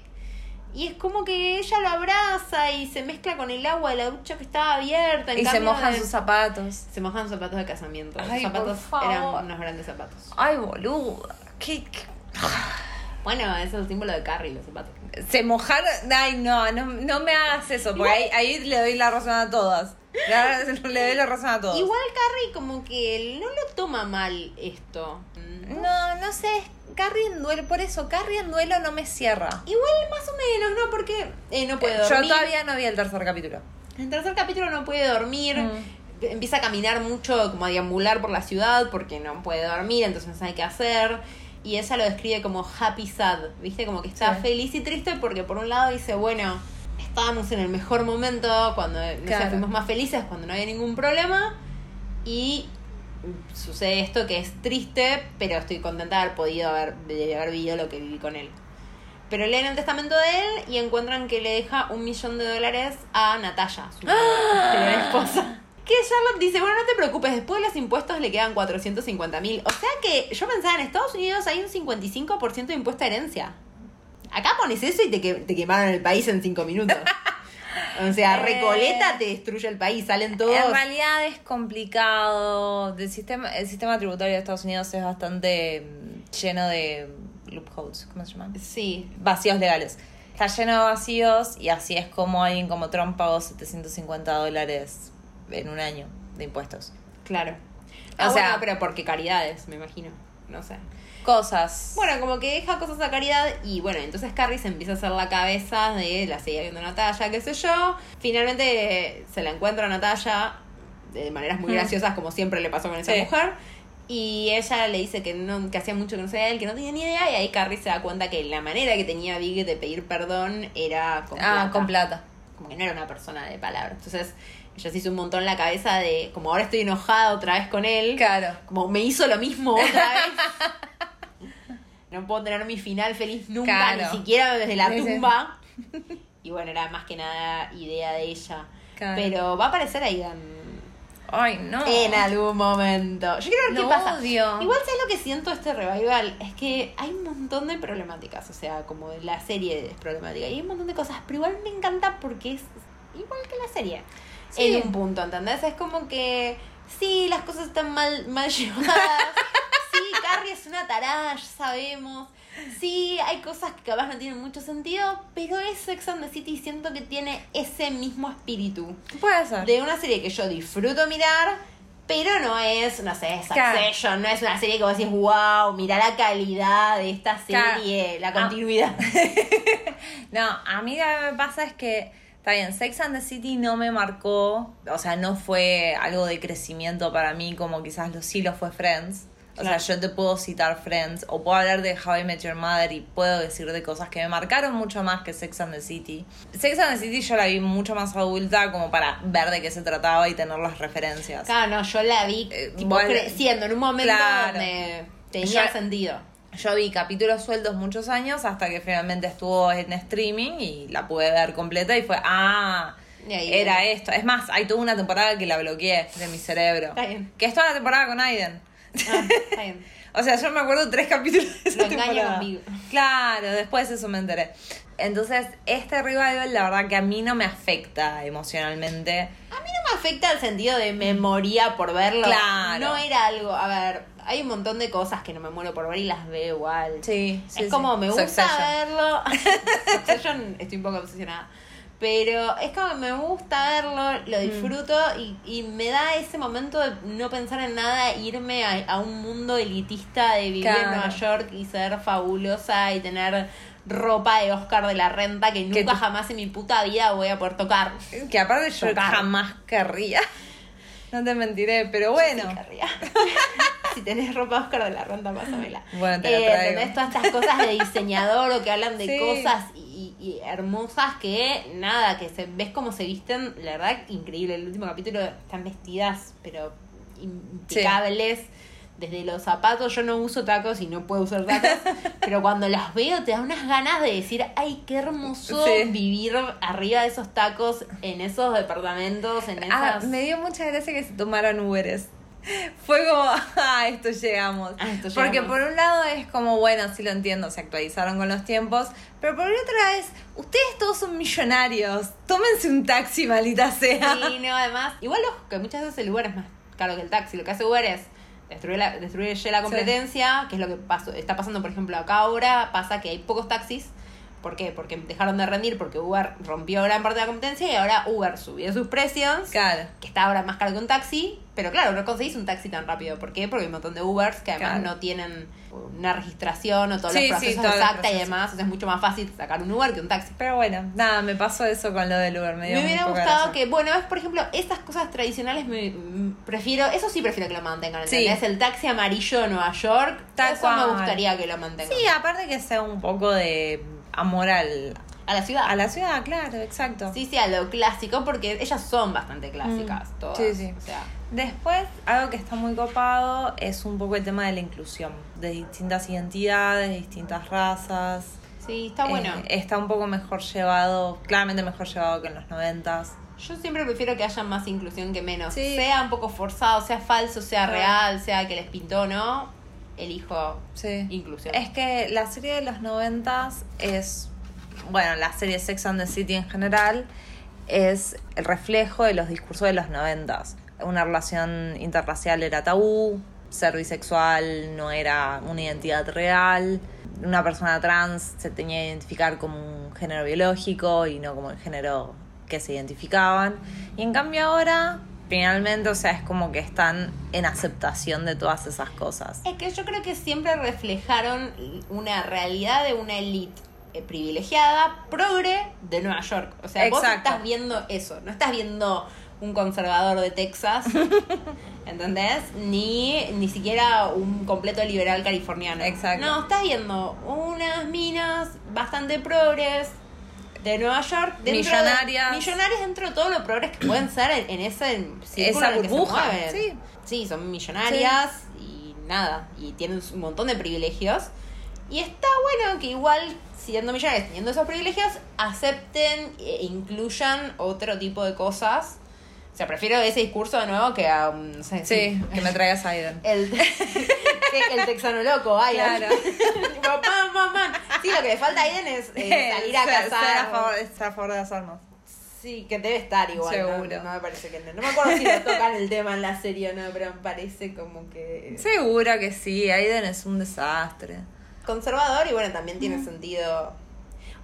Y es como que ella lo abraza y se mezcla con el agua de la ducha que estaba abierta. en Y se mojan de- sus zapatos. Se mojan zapatos de casamiento. Los Ay, por zapatos favor. eran unos grandes zapatos. Ay, boluda. ¿Qué, qué- Bueno, es el símbolo de Carrie, los zapatos. Se mojaron. Ay, no, no, no me hagas eso, porque ahí, ahí le doy la razón a todas. Le, doy la razón a todos. Igual Carrie como que no lo toma mal esto. No, no sé. Carrie en duelo, por eso, Carrie en duelo no me cierra. Igual más o menos, ¿no? Porque eh, no puede Yo dormir. todavía no vi el tercer capítulo. En el tercer capítulo no puede dormir. Mm. Empieza a caminar mucho, como a deambular por la ciudad porque no puede dormir, entonces no sabe qué hacer. Y ella lo describe como happy sad, ¿viste? Como que está Sí. feliz y triste porque por un lado dice, bueno, estábamos en el mejor momento, cuando no sé, fuimos más felices, cuando no había ningún problema. Y sucede esto que es triste, pero estoy contenta de haber podido haber, de haber vivido lo que viví con él. Pero leen el testamento de él y encuentran que le deja un millón de dólares a Natalia, su primera esposa. Que Charlotte dice, bueno, no te preocupes, después de los impuestos le quedan 450 mil. O sea que yo pensaba, en Estados Unidos hay un 55% de impuesto a herencia. Acá pones eso y te, que- te quemaron el país en 5 minutos. O sea, Eh. Recoleta te destruye el país, salen todos... En realidad es complicado. El sistema, el sistema tributario de Estados Unidos es bastante mm, lleno de loopholes, ¿cómo se llaman? Sí, Vacíos legales. Está lleno de vacíos y así es como alguien como Trump pagó 750 dólares en un año de impuestos. claro. O O sea, pero porque caridades, me imagino. No sé. Cosas. Bueno, como que deja cosas a caridad y bueno, entonces Carrie se empieza a hacer la cabeza de la seguía viendo a Natalia, qué sé yo. Finalmente se la encuentra a Natalia de maneras muy Hmm. graciosas, como siempre le pasó con esa Sí. mujer. Y ella le dice que no que hacía mucho que no sabía él, que no tenía ni idea. Y ahí Carrie se da cuenta que la manera que tenía Big de pedir perdón era con ah, plata. con plata. Como que no era una persona de palabras. Entonces ella se hizo un montón la cabeza de, como ahora estoy enojada otra vez con él. Claro. Como me hizo lo mismo otra vez. No puedo tener mi final feliz nunca, Claro. ni siquiera desde la tumba. Y bueno, era más que nada idea de ella. Claro. Pero va a aparecer Aidan Ay, no. en algún momento. Yo quiero ver Lo qué pasa. odio. Igual, ¿sabes lo que siento este revival? Es que hay un montón de problemáticas. O sea, como la serie es problemática. Y hay un montón de cosas. Pero igual me encanta porque es igual que la serie. Sí. En un punto, ¿entendés? Es como que. Sí, las cosas están mal, mal llevadas. sí, Carrie es una tarada, ya sabemos. Sí, hay cosas que capaz no tienen mucho sentido, pero es Sex and the City siento que tiene ese mismo espíritu Puede ser. de una serie que yo disfruto mirar, pero no es, no sé. Succession, no es una serie que vos decís, wow, mira la calidad de esta serie, la Ah. continuidad. No, a mí lo que me pasa es que, está bien, Sex and the City no me marcó, o sea, no fue algo de crecimiento para mí como quizás lo sí lo fue Friends. O Claro. sea, yo te puedo citar Friends o puedo hablar de How I Met Your Mother y puedo decir de cosas que me marcaron mucho más que Sex and the City. Sex and the City yo la vi mucho más adulta como para ver de qué se trataba y tener las referencias. Claro, no, yo la vi Eh, tipo, creciendo en un momento claro. donde tenía Yo- sentido. Yo vi capítulos sueltos muchos años hasta que finalmente estuvo en streaming y la pude ver completa y fue, ah, era esto. Es más, hay toda una temporada que la bloqueé de mi cerebro. Está bien. Que es toda la temporada con Aiden. Ah, está bien. O sea, yo me acuerdo tres capítulos de esa Lo temporada. conmigo. Claro, después eso me enteré. Entonces, este revival, la verdad que a mí no me afecta emocionalmente. A mí no me afecta el sentido de memoria por verlo. Claro. No era algo, a ver, hay un montón de cosas que no me muero por ver y las veo igual. Sí, sí. es como sí. me gusta Succession. verlo. Succession estoy un poco obsesionada. Pero es como que me gusta verlo, lo Mm. disfruto y, y me da ese momento de no pensar en nada, irme a, a un mundo elitista de vivir en. Nueva York y ser fabulosa y tener ropa de Oscar de la Renta que nunca jamás en mi puta vida voy a poder tocar. Que aparte yo Tocar. jamás querría. No te mentiré, pero bueno. Sí, querría. si tenés ropa Oscar de la Renta, pásamela. Bueno, te la Eh, traigo. ¿entendés? Todas estas cosas de diseñador o que hablan de Sí. cosas y, y hermosas que, nada, que se ves cómo se visten, la verdad, increíble. El último capítulo están vestidas, pero impecables. Desde los zapatos, yo no uso tacos y no puedo usar tacos, pero cuando las veo te da unas ganas de decir, ay, qué hermoso Sí. vivir arriba de esos tacos, en esos departamentos, en Ah, esas... me dio mucha gracia que se tomaran Uberes. Fue como, ah, esto llegamos. A esto Porque llegamos. por un lado es como, bueno, sí lo entiendo, se actualizaron con los tiempos, pero por otra es, ustedes todos son millonarios, tómense un taxi, maldita sea. Sí, no, además, igual ojo, que muchas veces el Uber es más caro que el taxi. Lo que hace Uber es destruir la, destruye la competencia, que es lo que pasó, está pasando, por ejemplo, acá ahora, pasa que hay pocos taxis. ¿Por qué? Porque dejaron de rendir, porque Uber rompió gran parte de la competencia y ahora Uber subió sus precios, Claro. que está ahora más caro que un taxi. Pero claro, no conseguís un taxi tan rápido. ¿Por qué? Porque hay un montón de Ubers que además Claro. no tienen una registración o todos Sí, sí, los procesos exacta y demás. O sea, es mucho más fácil sacar un Uber que un taxi. Pero bueno, nada, me pasó eso con lo del Uber. Me, dio Me hubiera gustado que, bueno, es por ejemplo, esas cosas tradicionales me mm, prefiero, eso sí prefiero que lo mantengan, Sí. ¿entendés? El taxi amarillo de Nueva York, Tal eso cual. me gustaría que lo mantengan. Sí, aparte que sea un poco de amor al, A la ciudad. a la ciudad, claro, exacto. Sí, sí, a lo clásico, porque ellas son bastante clásicas, Mm, todas. sí, sí. O sea, Después, algo que está muy copado es un poco el tema de la inclusión, de distintas identidades, de distintas razas. sí, está bueno. Eh, está un poco mejor llevado, claramente mejor llevado que en los noventas. Yo siempre prefiero que haya más inclusión que menos. Sí. Sea un poco forzado, sea falso, sea real, sea que les pintó, ¿no? Elijo Sí. inclusión. Es que la serie de los noventas es, bueno, la serie Sex and the City en general es el reflejo de los discursos de los noventas. Una relación interracial era tabú, ser bisexual no era una identidad real, una persona trans se tenía que identificar como un género biológico y no como el género que se identificaban. Y en cambio ahora, finalmente, o sea, es como que están en aceptación de todas esas cosas. Es que yo creo que siempre reflejaron una realidad de una élite eh, privilegiada, progre de Nueva York. O sea, vos Exacto. estás viendo eso, no estás viendo un conservador de Texas, ¿entendés? Ni, ni siquiera un completo liberal californiano. Exacto. No, estás viendo unas minas bastante progres de Nueva York. dentro de- Millonarias. millonarias dentro de todo lo progres que pueden ser en, en ese Esa que se burbuja, mueven. sí. Sí, son millonarias y nada, y tienen un montón de privilegios. Y está bueno que igual, siendo millonarias, teniendo esos privilegios, acepten e incluyan otro tipo de cosas. O sea, prefiero ese discurso de nuevo que a no sé, Sí, que me traigas a Aiden. El, el texano loco, vaya. Claro. Pam, pam. Sí, lo que le falta a Aiden es eh, salir a Ser- cazar. Ser a, favor, estar a favor de las armas. Sí, que debe estar igual. Seguro. No, me parece que no. No me acuerdo si lo tocan el tema en la serie o no, pero me parece como que. Seguro que sí, Aiden es un desastre. Conservador y bueno, también tiene sentido.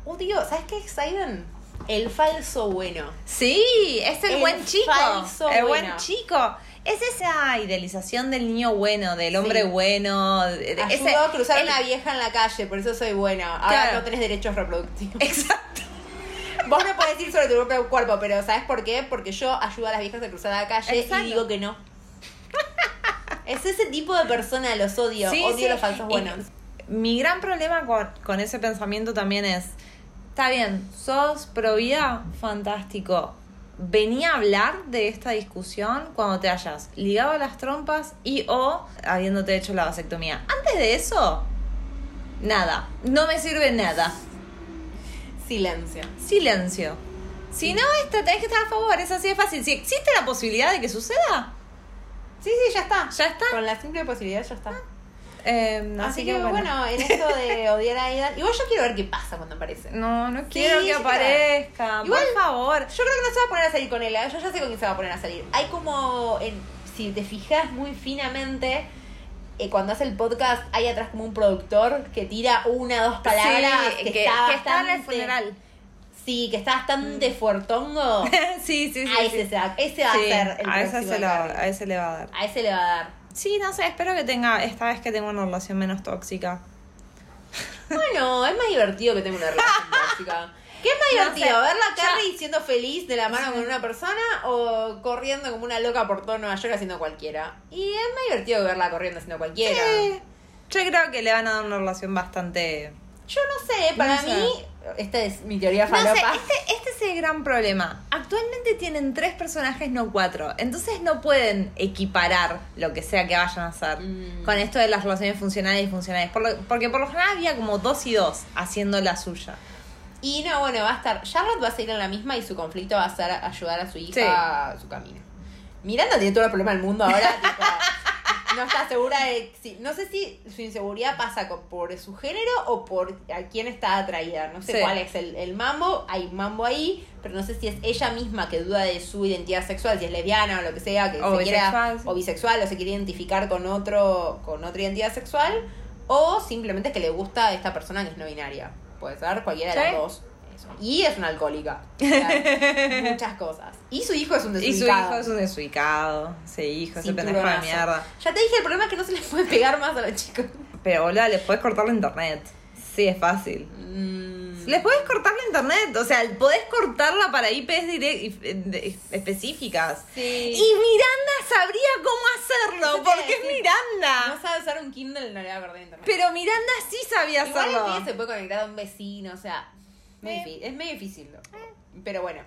Uh, tío, ¿sabes qué es Aiden? El falso bueno. Sí, es el, El buen chico. falso el bueno. buen chico. Es esa idealización del niño bueno, del hombre Sí. bueno. de- de- Ayudó ese- a cruzar el- una vieja en la calle, por eso soy bueno. Ahora Claro. no tenés derechos reproductivos. Exacto. Vos no podés ir sobre tu propio cuerpo, pero ¿sabes por qué? Porque yo ayudo a las viejas a cruzar la calle Exacto. y digo que no. es ese tipo de persona, los odio. Sí, odio sí. los falsos Y buenos. Mi gran problema con, con ese pensamiento también es, está bien, sos pro vida, fantástico. Vení a hablar de esta discusión cuando te hayas ligado a las trompas y o habiéndote hecho la vasectomía. Antes de eso, nada. No me sirve nada. Silencio. Silencio. Si no, esta, tenés que estar a favor, es así de fácil. Si existe la posibilidad de que suceda, Sí, sí, ya está. ya está. Con la simple posibilidad ya está. Eh, Así, que, bueno. en esto de odiar a Aidan. Igual yo quiero ver qué pasa cuando aparece. No, no quiero que aparezca. Igual- por favor. Yo creo que no se va a poner a salir con él. ¿eh? Yo ya sé con quién se va a poner a salir. Hay como. En, si te fijas muy finamente. eh, cuando hace el podcast, hay atrás como un productor que tira una o dos palabras Sí, que, que, está que en el funeral. Sí, que está bastante fuertongo. sí, sí, sí. a ese, sí. se va, ese va a ser el a, ese se lo- a ese le va a dar. A ese le va a dar. Sí, no sé, espero que tenga, esta vez que tenga una relación menos tóxica. Bueno, es más divertido que tenga una relación tóxica. ¿Qué es más No divertido? sé, ¿Verla a ya- Carrie siendo feliz de la mano con una persona o corriendo como una loca por todo Nueva York haciendo cualquiera? Y es más divertido que verla corriendo haciendo cualquiera. Sí. Yo creo que le van a dar una relación bastante... Yo no sé, para No sé. mí, esta es mi teoría No sé, falopa. este, este es el gran problema. Actualmente tienen tres personajes, no cuatro. Entonces no pueden equiparar lo que sea que vayan a hacer Mm. con esto de las relaciones funcionales y funcionales. Por lo- porque por lo general había como dos y dos haciendo la suya. Y no, bueno, va a estar. Charlotte va a seguir en la misma y su conflicto va a ser ayudar a su hija Sí. a su camino. Miranda tiene todo el problema del mundo ahora, tipo, no está segura de si, no sé si su inseguridad pasa por su género o por a quién está atraída. No sé Sí. cuál es el, el mambo, hay mambo ahí, pero no sé si es ella misma que duda de su identidad sexual, si es lesbiana o lo que sea, que O se quiera, bisexual, sí. o bisexual o se quiere identificar con otro, con otra identidad sexual, o simplemente es que le gusta esta persona que es no binaria. Puede ser cualquiera de Sí. las dos. Eso. Y es una alcohólica. O sea, muchas cosas. Y su hijo es un Y su desubicado. hijo es un desubicado. Ese hijo, ese pendejo de mierda. Ya te dije, el problema es que no se les puede pegar más a los chicos. Pero boludo, les puedes cortar la internet. Sí, es fácil. Mm, Les puedes cortar la internet, o sea, podés cortarla para IPs direct- de- específicas. Sí. Y Miranda sabría cómo hacerlo, porque es. Miranda. no sabe usar un Kindle, no le va a perder internet. Pero Miranda sí sabía Igual hacerlo. se puede conectar a un vecino, o sea, muy Eh. es medio difícil. ¿no? Pero bueno,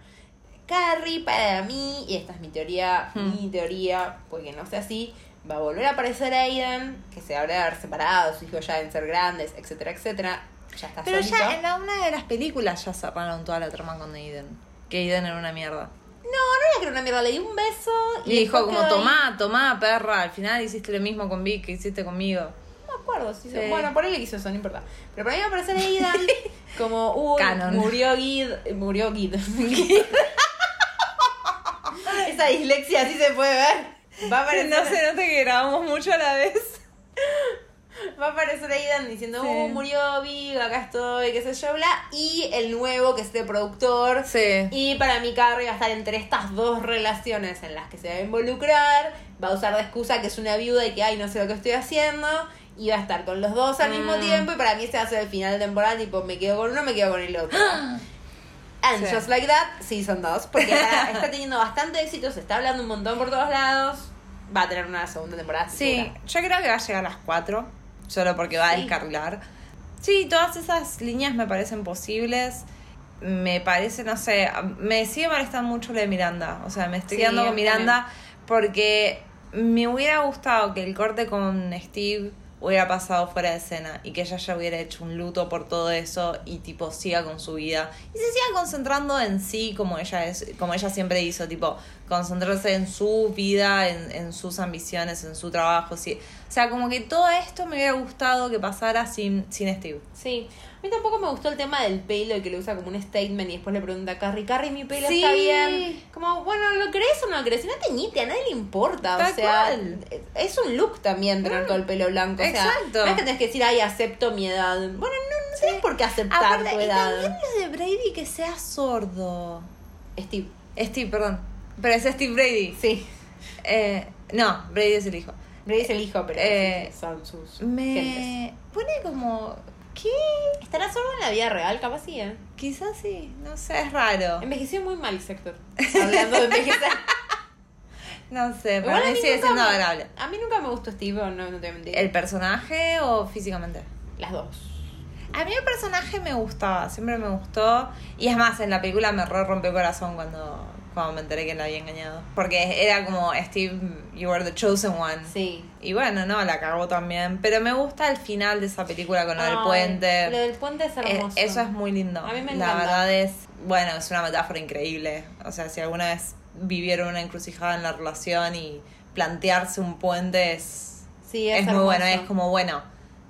Carrie para mí, y esta es mi teoría, Hmm. mi teoría, porque no sea así, va a volver a aparecer Aidan, que se habrá de haber separado, sus hijos ya deben ser grandes, etcétera, etcétera. Ya está Pero solito. ya en la- una de las películas ya cerraron toda la trama con Aiden. Que Aiden era una mierda. No, no era que era una mierda, le di un beso Y dijo después como, tomá, tomá, perra, al final hiciste lo mismo con Vic que hiciste conmigo. No me acuerdo. si Sí. se- Bueno, por ahí le quiso eso, no importa. Pero para mí va a aparecer Aidan como, uy, Canon. murió Gid. Murió Gid. Esa dislexia así se puede ver. Va a aparecer, No se nota que grabamos mucho a la vez. va a aparecer Aidan diciendo, Sí. uh, murió Big, acá estoy, qué sé yo, bla. Y el nuevo, que es de productor. Sí. Y para mí Carrie va a estar entre estas dos relaciones en las que se va a involucrar, va a usar de excusa que es una viuda y que, ay, no sé lo que estoy haciendo, va a estar con los dos al mismo Mm. tiempo, y para mí a ser el final de temporada, tipo, me quedo con uno, me quedo con el otro. And Sí. Just Like That, Season 2, porque está, está teniendo bastante éxito, se está hablando un montón por todos lados, va a tener una segunda temporada. Sí, segura. yo creo que va a llegar a las 4, solo porque va a descarrilar. Sí, todas esas líneas me parecen posibles. Me parece, no sé, me sigue molestando mucho lo de Miranda. O sea, me estoy Sí, quedando con Miranda porque me hubiera gustado que el corte con Steve hubiera pasado fuera de escena y que ella ya hubiera hecho un luto por todo eso y tipo siga con su vida. Y se siga concentrando en sí como ella es como ella siempre hizo tipo concentrarse en su vida en, en sus ambiciones en su trabajo sí. O sea como que todo esto me hubiera gustado que pasara sin sin Steve. Sí, mí tampoco me gustó el tema del pelo y que lo usa como un statement y después le pregunta a Carrie, Carrie, mi pelo Sí. está bien. Como, bueno, ¿lo crees o no lo crees? Y no te ñite, a nadie le importa. Tal o sea, cual. es un look también tener todo el pelo blanco. O sea, Exacto. no es que tenés que decir, ay, acepto mi edad. Bueno, no, no tienes por qué aceptar Aparte, tu y edad. también lo de Brady que sea sordo Steve, Steve perdón pero es Steve Brady sí. eh, no Brady es el hijo Brady es el hijo, pero Eh, sí, sí, son sus gentes. me pone como ¿qué? ¿Estará sordo en la vida real? Capaz sí, ¿eh? quizás sí no sé es raro Envejeció muy mal, sector. Hablando de envejecer. no sé a mí sigue siendo me- adorable A mí nunca me gustó Steve, no, no te voy a mentir. el personaje o físicamente Las dos. a mí el personaje me gustaba siempre me gustó y es más en la película me re rompió el corazón cuando cuando me enteré que la había engañado porque era como Steve you were the chosen one Sí. Y bueno, no, la cagó también. Pero me gusta el final de esa película con lo del Ay, puente. Lo del puente es Eh, hermoso. eso es muy lindo. A mí me La encanta. verdad es, bueno, es una metáfora increíble. O sea, si alguna vez vivieron una encrucijada en la relación y plantearse un puente es, Sí, es, es, muy bueno. Es como, bueno,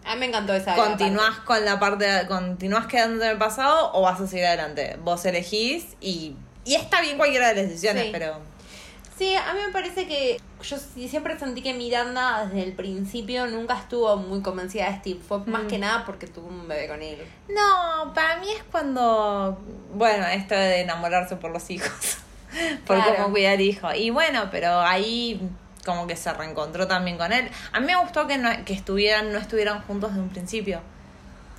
A mí me encantó esa continúas con la parte, continúas quedándote en el pasado o vas a seguir adelante. Vos elegís y, y está bien cualquiera de las decisiones, Sí. pero... Sí, a mí me parece que yo siempre sentí que Miranda desde el principio nunca estuvo muy convencida de Steve. Fue más Mm. que nada porque tuvo un bebé con él. No, para mí es cuando, bueno, esto de enamorarse por los hijos, por Claro. cómo cuidar hijos. Y bueno, pero ahí como que se reencontró también con él. A mí me gustó que, no, que estuvieran, no estuvieran juntos desde un principio.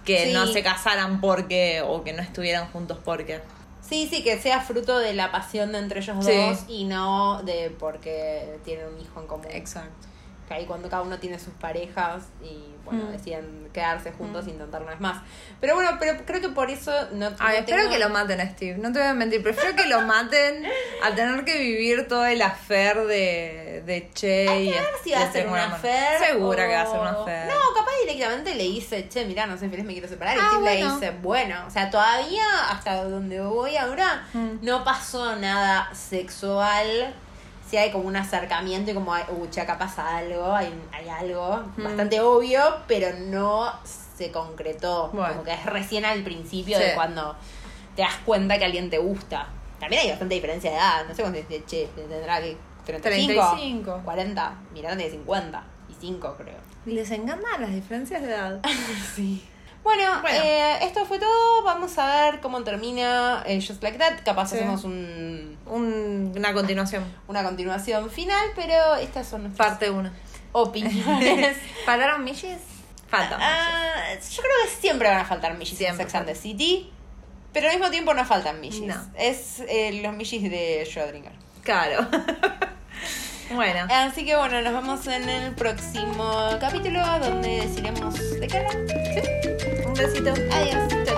Que Sí. no se casaran porque, o que no estuvieran juntos porque. Sí, sí, que sea fruto de la pasión de entre ellos Sí. dos y no de porque tienen un hijo en común. Exacto. Que ahí cuando cada uno tiene sus parejas y bueno, Mm. deciden quedarse juntos e intentar una vez más. Pero bueno, pero creo que por eso no, A no ver, espero tengo- que lo maten a Steve, no te voy a mentir, prefiero que lo maten a tener que vivir todo el affair de, de Che Hay y que ver si va a ser una Segura- affair. Segura o- que va a ser una affair. No, capaz directamente le dice, che, mirá, no soy feliz, me quiero separar. Y Ah, Steve le dice, bueno, o sea, todavía, hasta donde voy ahora, Mm. no pasó nada sexual. Sí hay como un acercamiento y como, hay, uh, che, acá pasa algo, hay, hay algo Mm. bastante obvio, pero no se concretó. Bueno. Como que es recién al principio Sí. de cuando te das cuenta que alguien te gusta. También hay bastante diferencia de edad, no sé cuánto dice, che, tendrá que 35, 35. 40, Miranda tiene 50 y 5 creo. Les encantan las diferencias de edad. Sí. Bueno, Bueno. eh, esto fue todo. Vamos a ver cómo termina eh, Just Like That. Capaz Sí. hacemos un, Un- una continuación. una continuación final, pero estas son Parte 1. opiniones. ¿Pararon millis? Faltan. Ah, yo creo que siempre van a faltar millis en Sex and the City. Pero al mismo tiempo no faltan millis. No. Es eh, los millis de Schrödinger. Claro. bueno. Así que bueno, nos vemos en el próximo capítulo donde deciremos de qué hablar. Un besito. Adiós.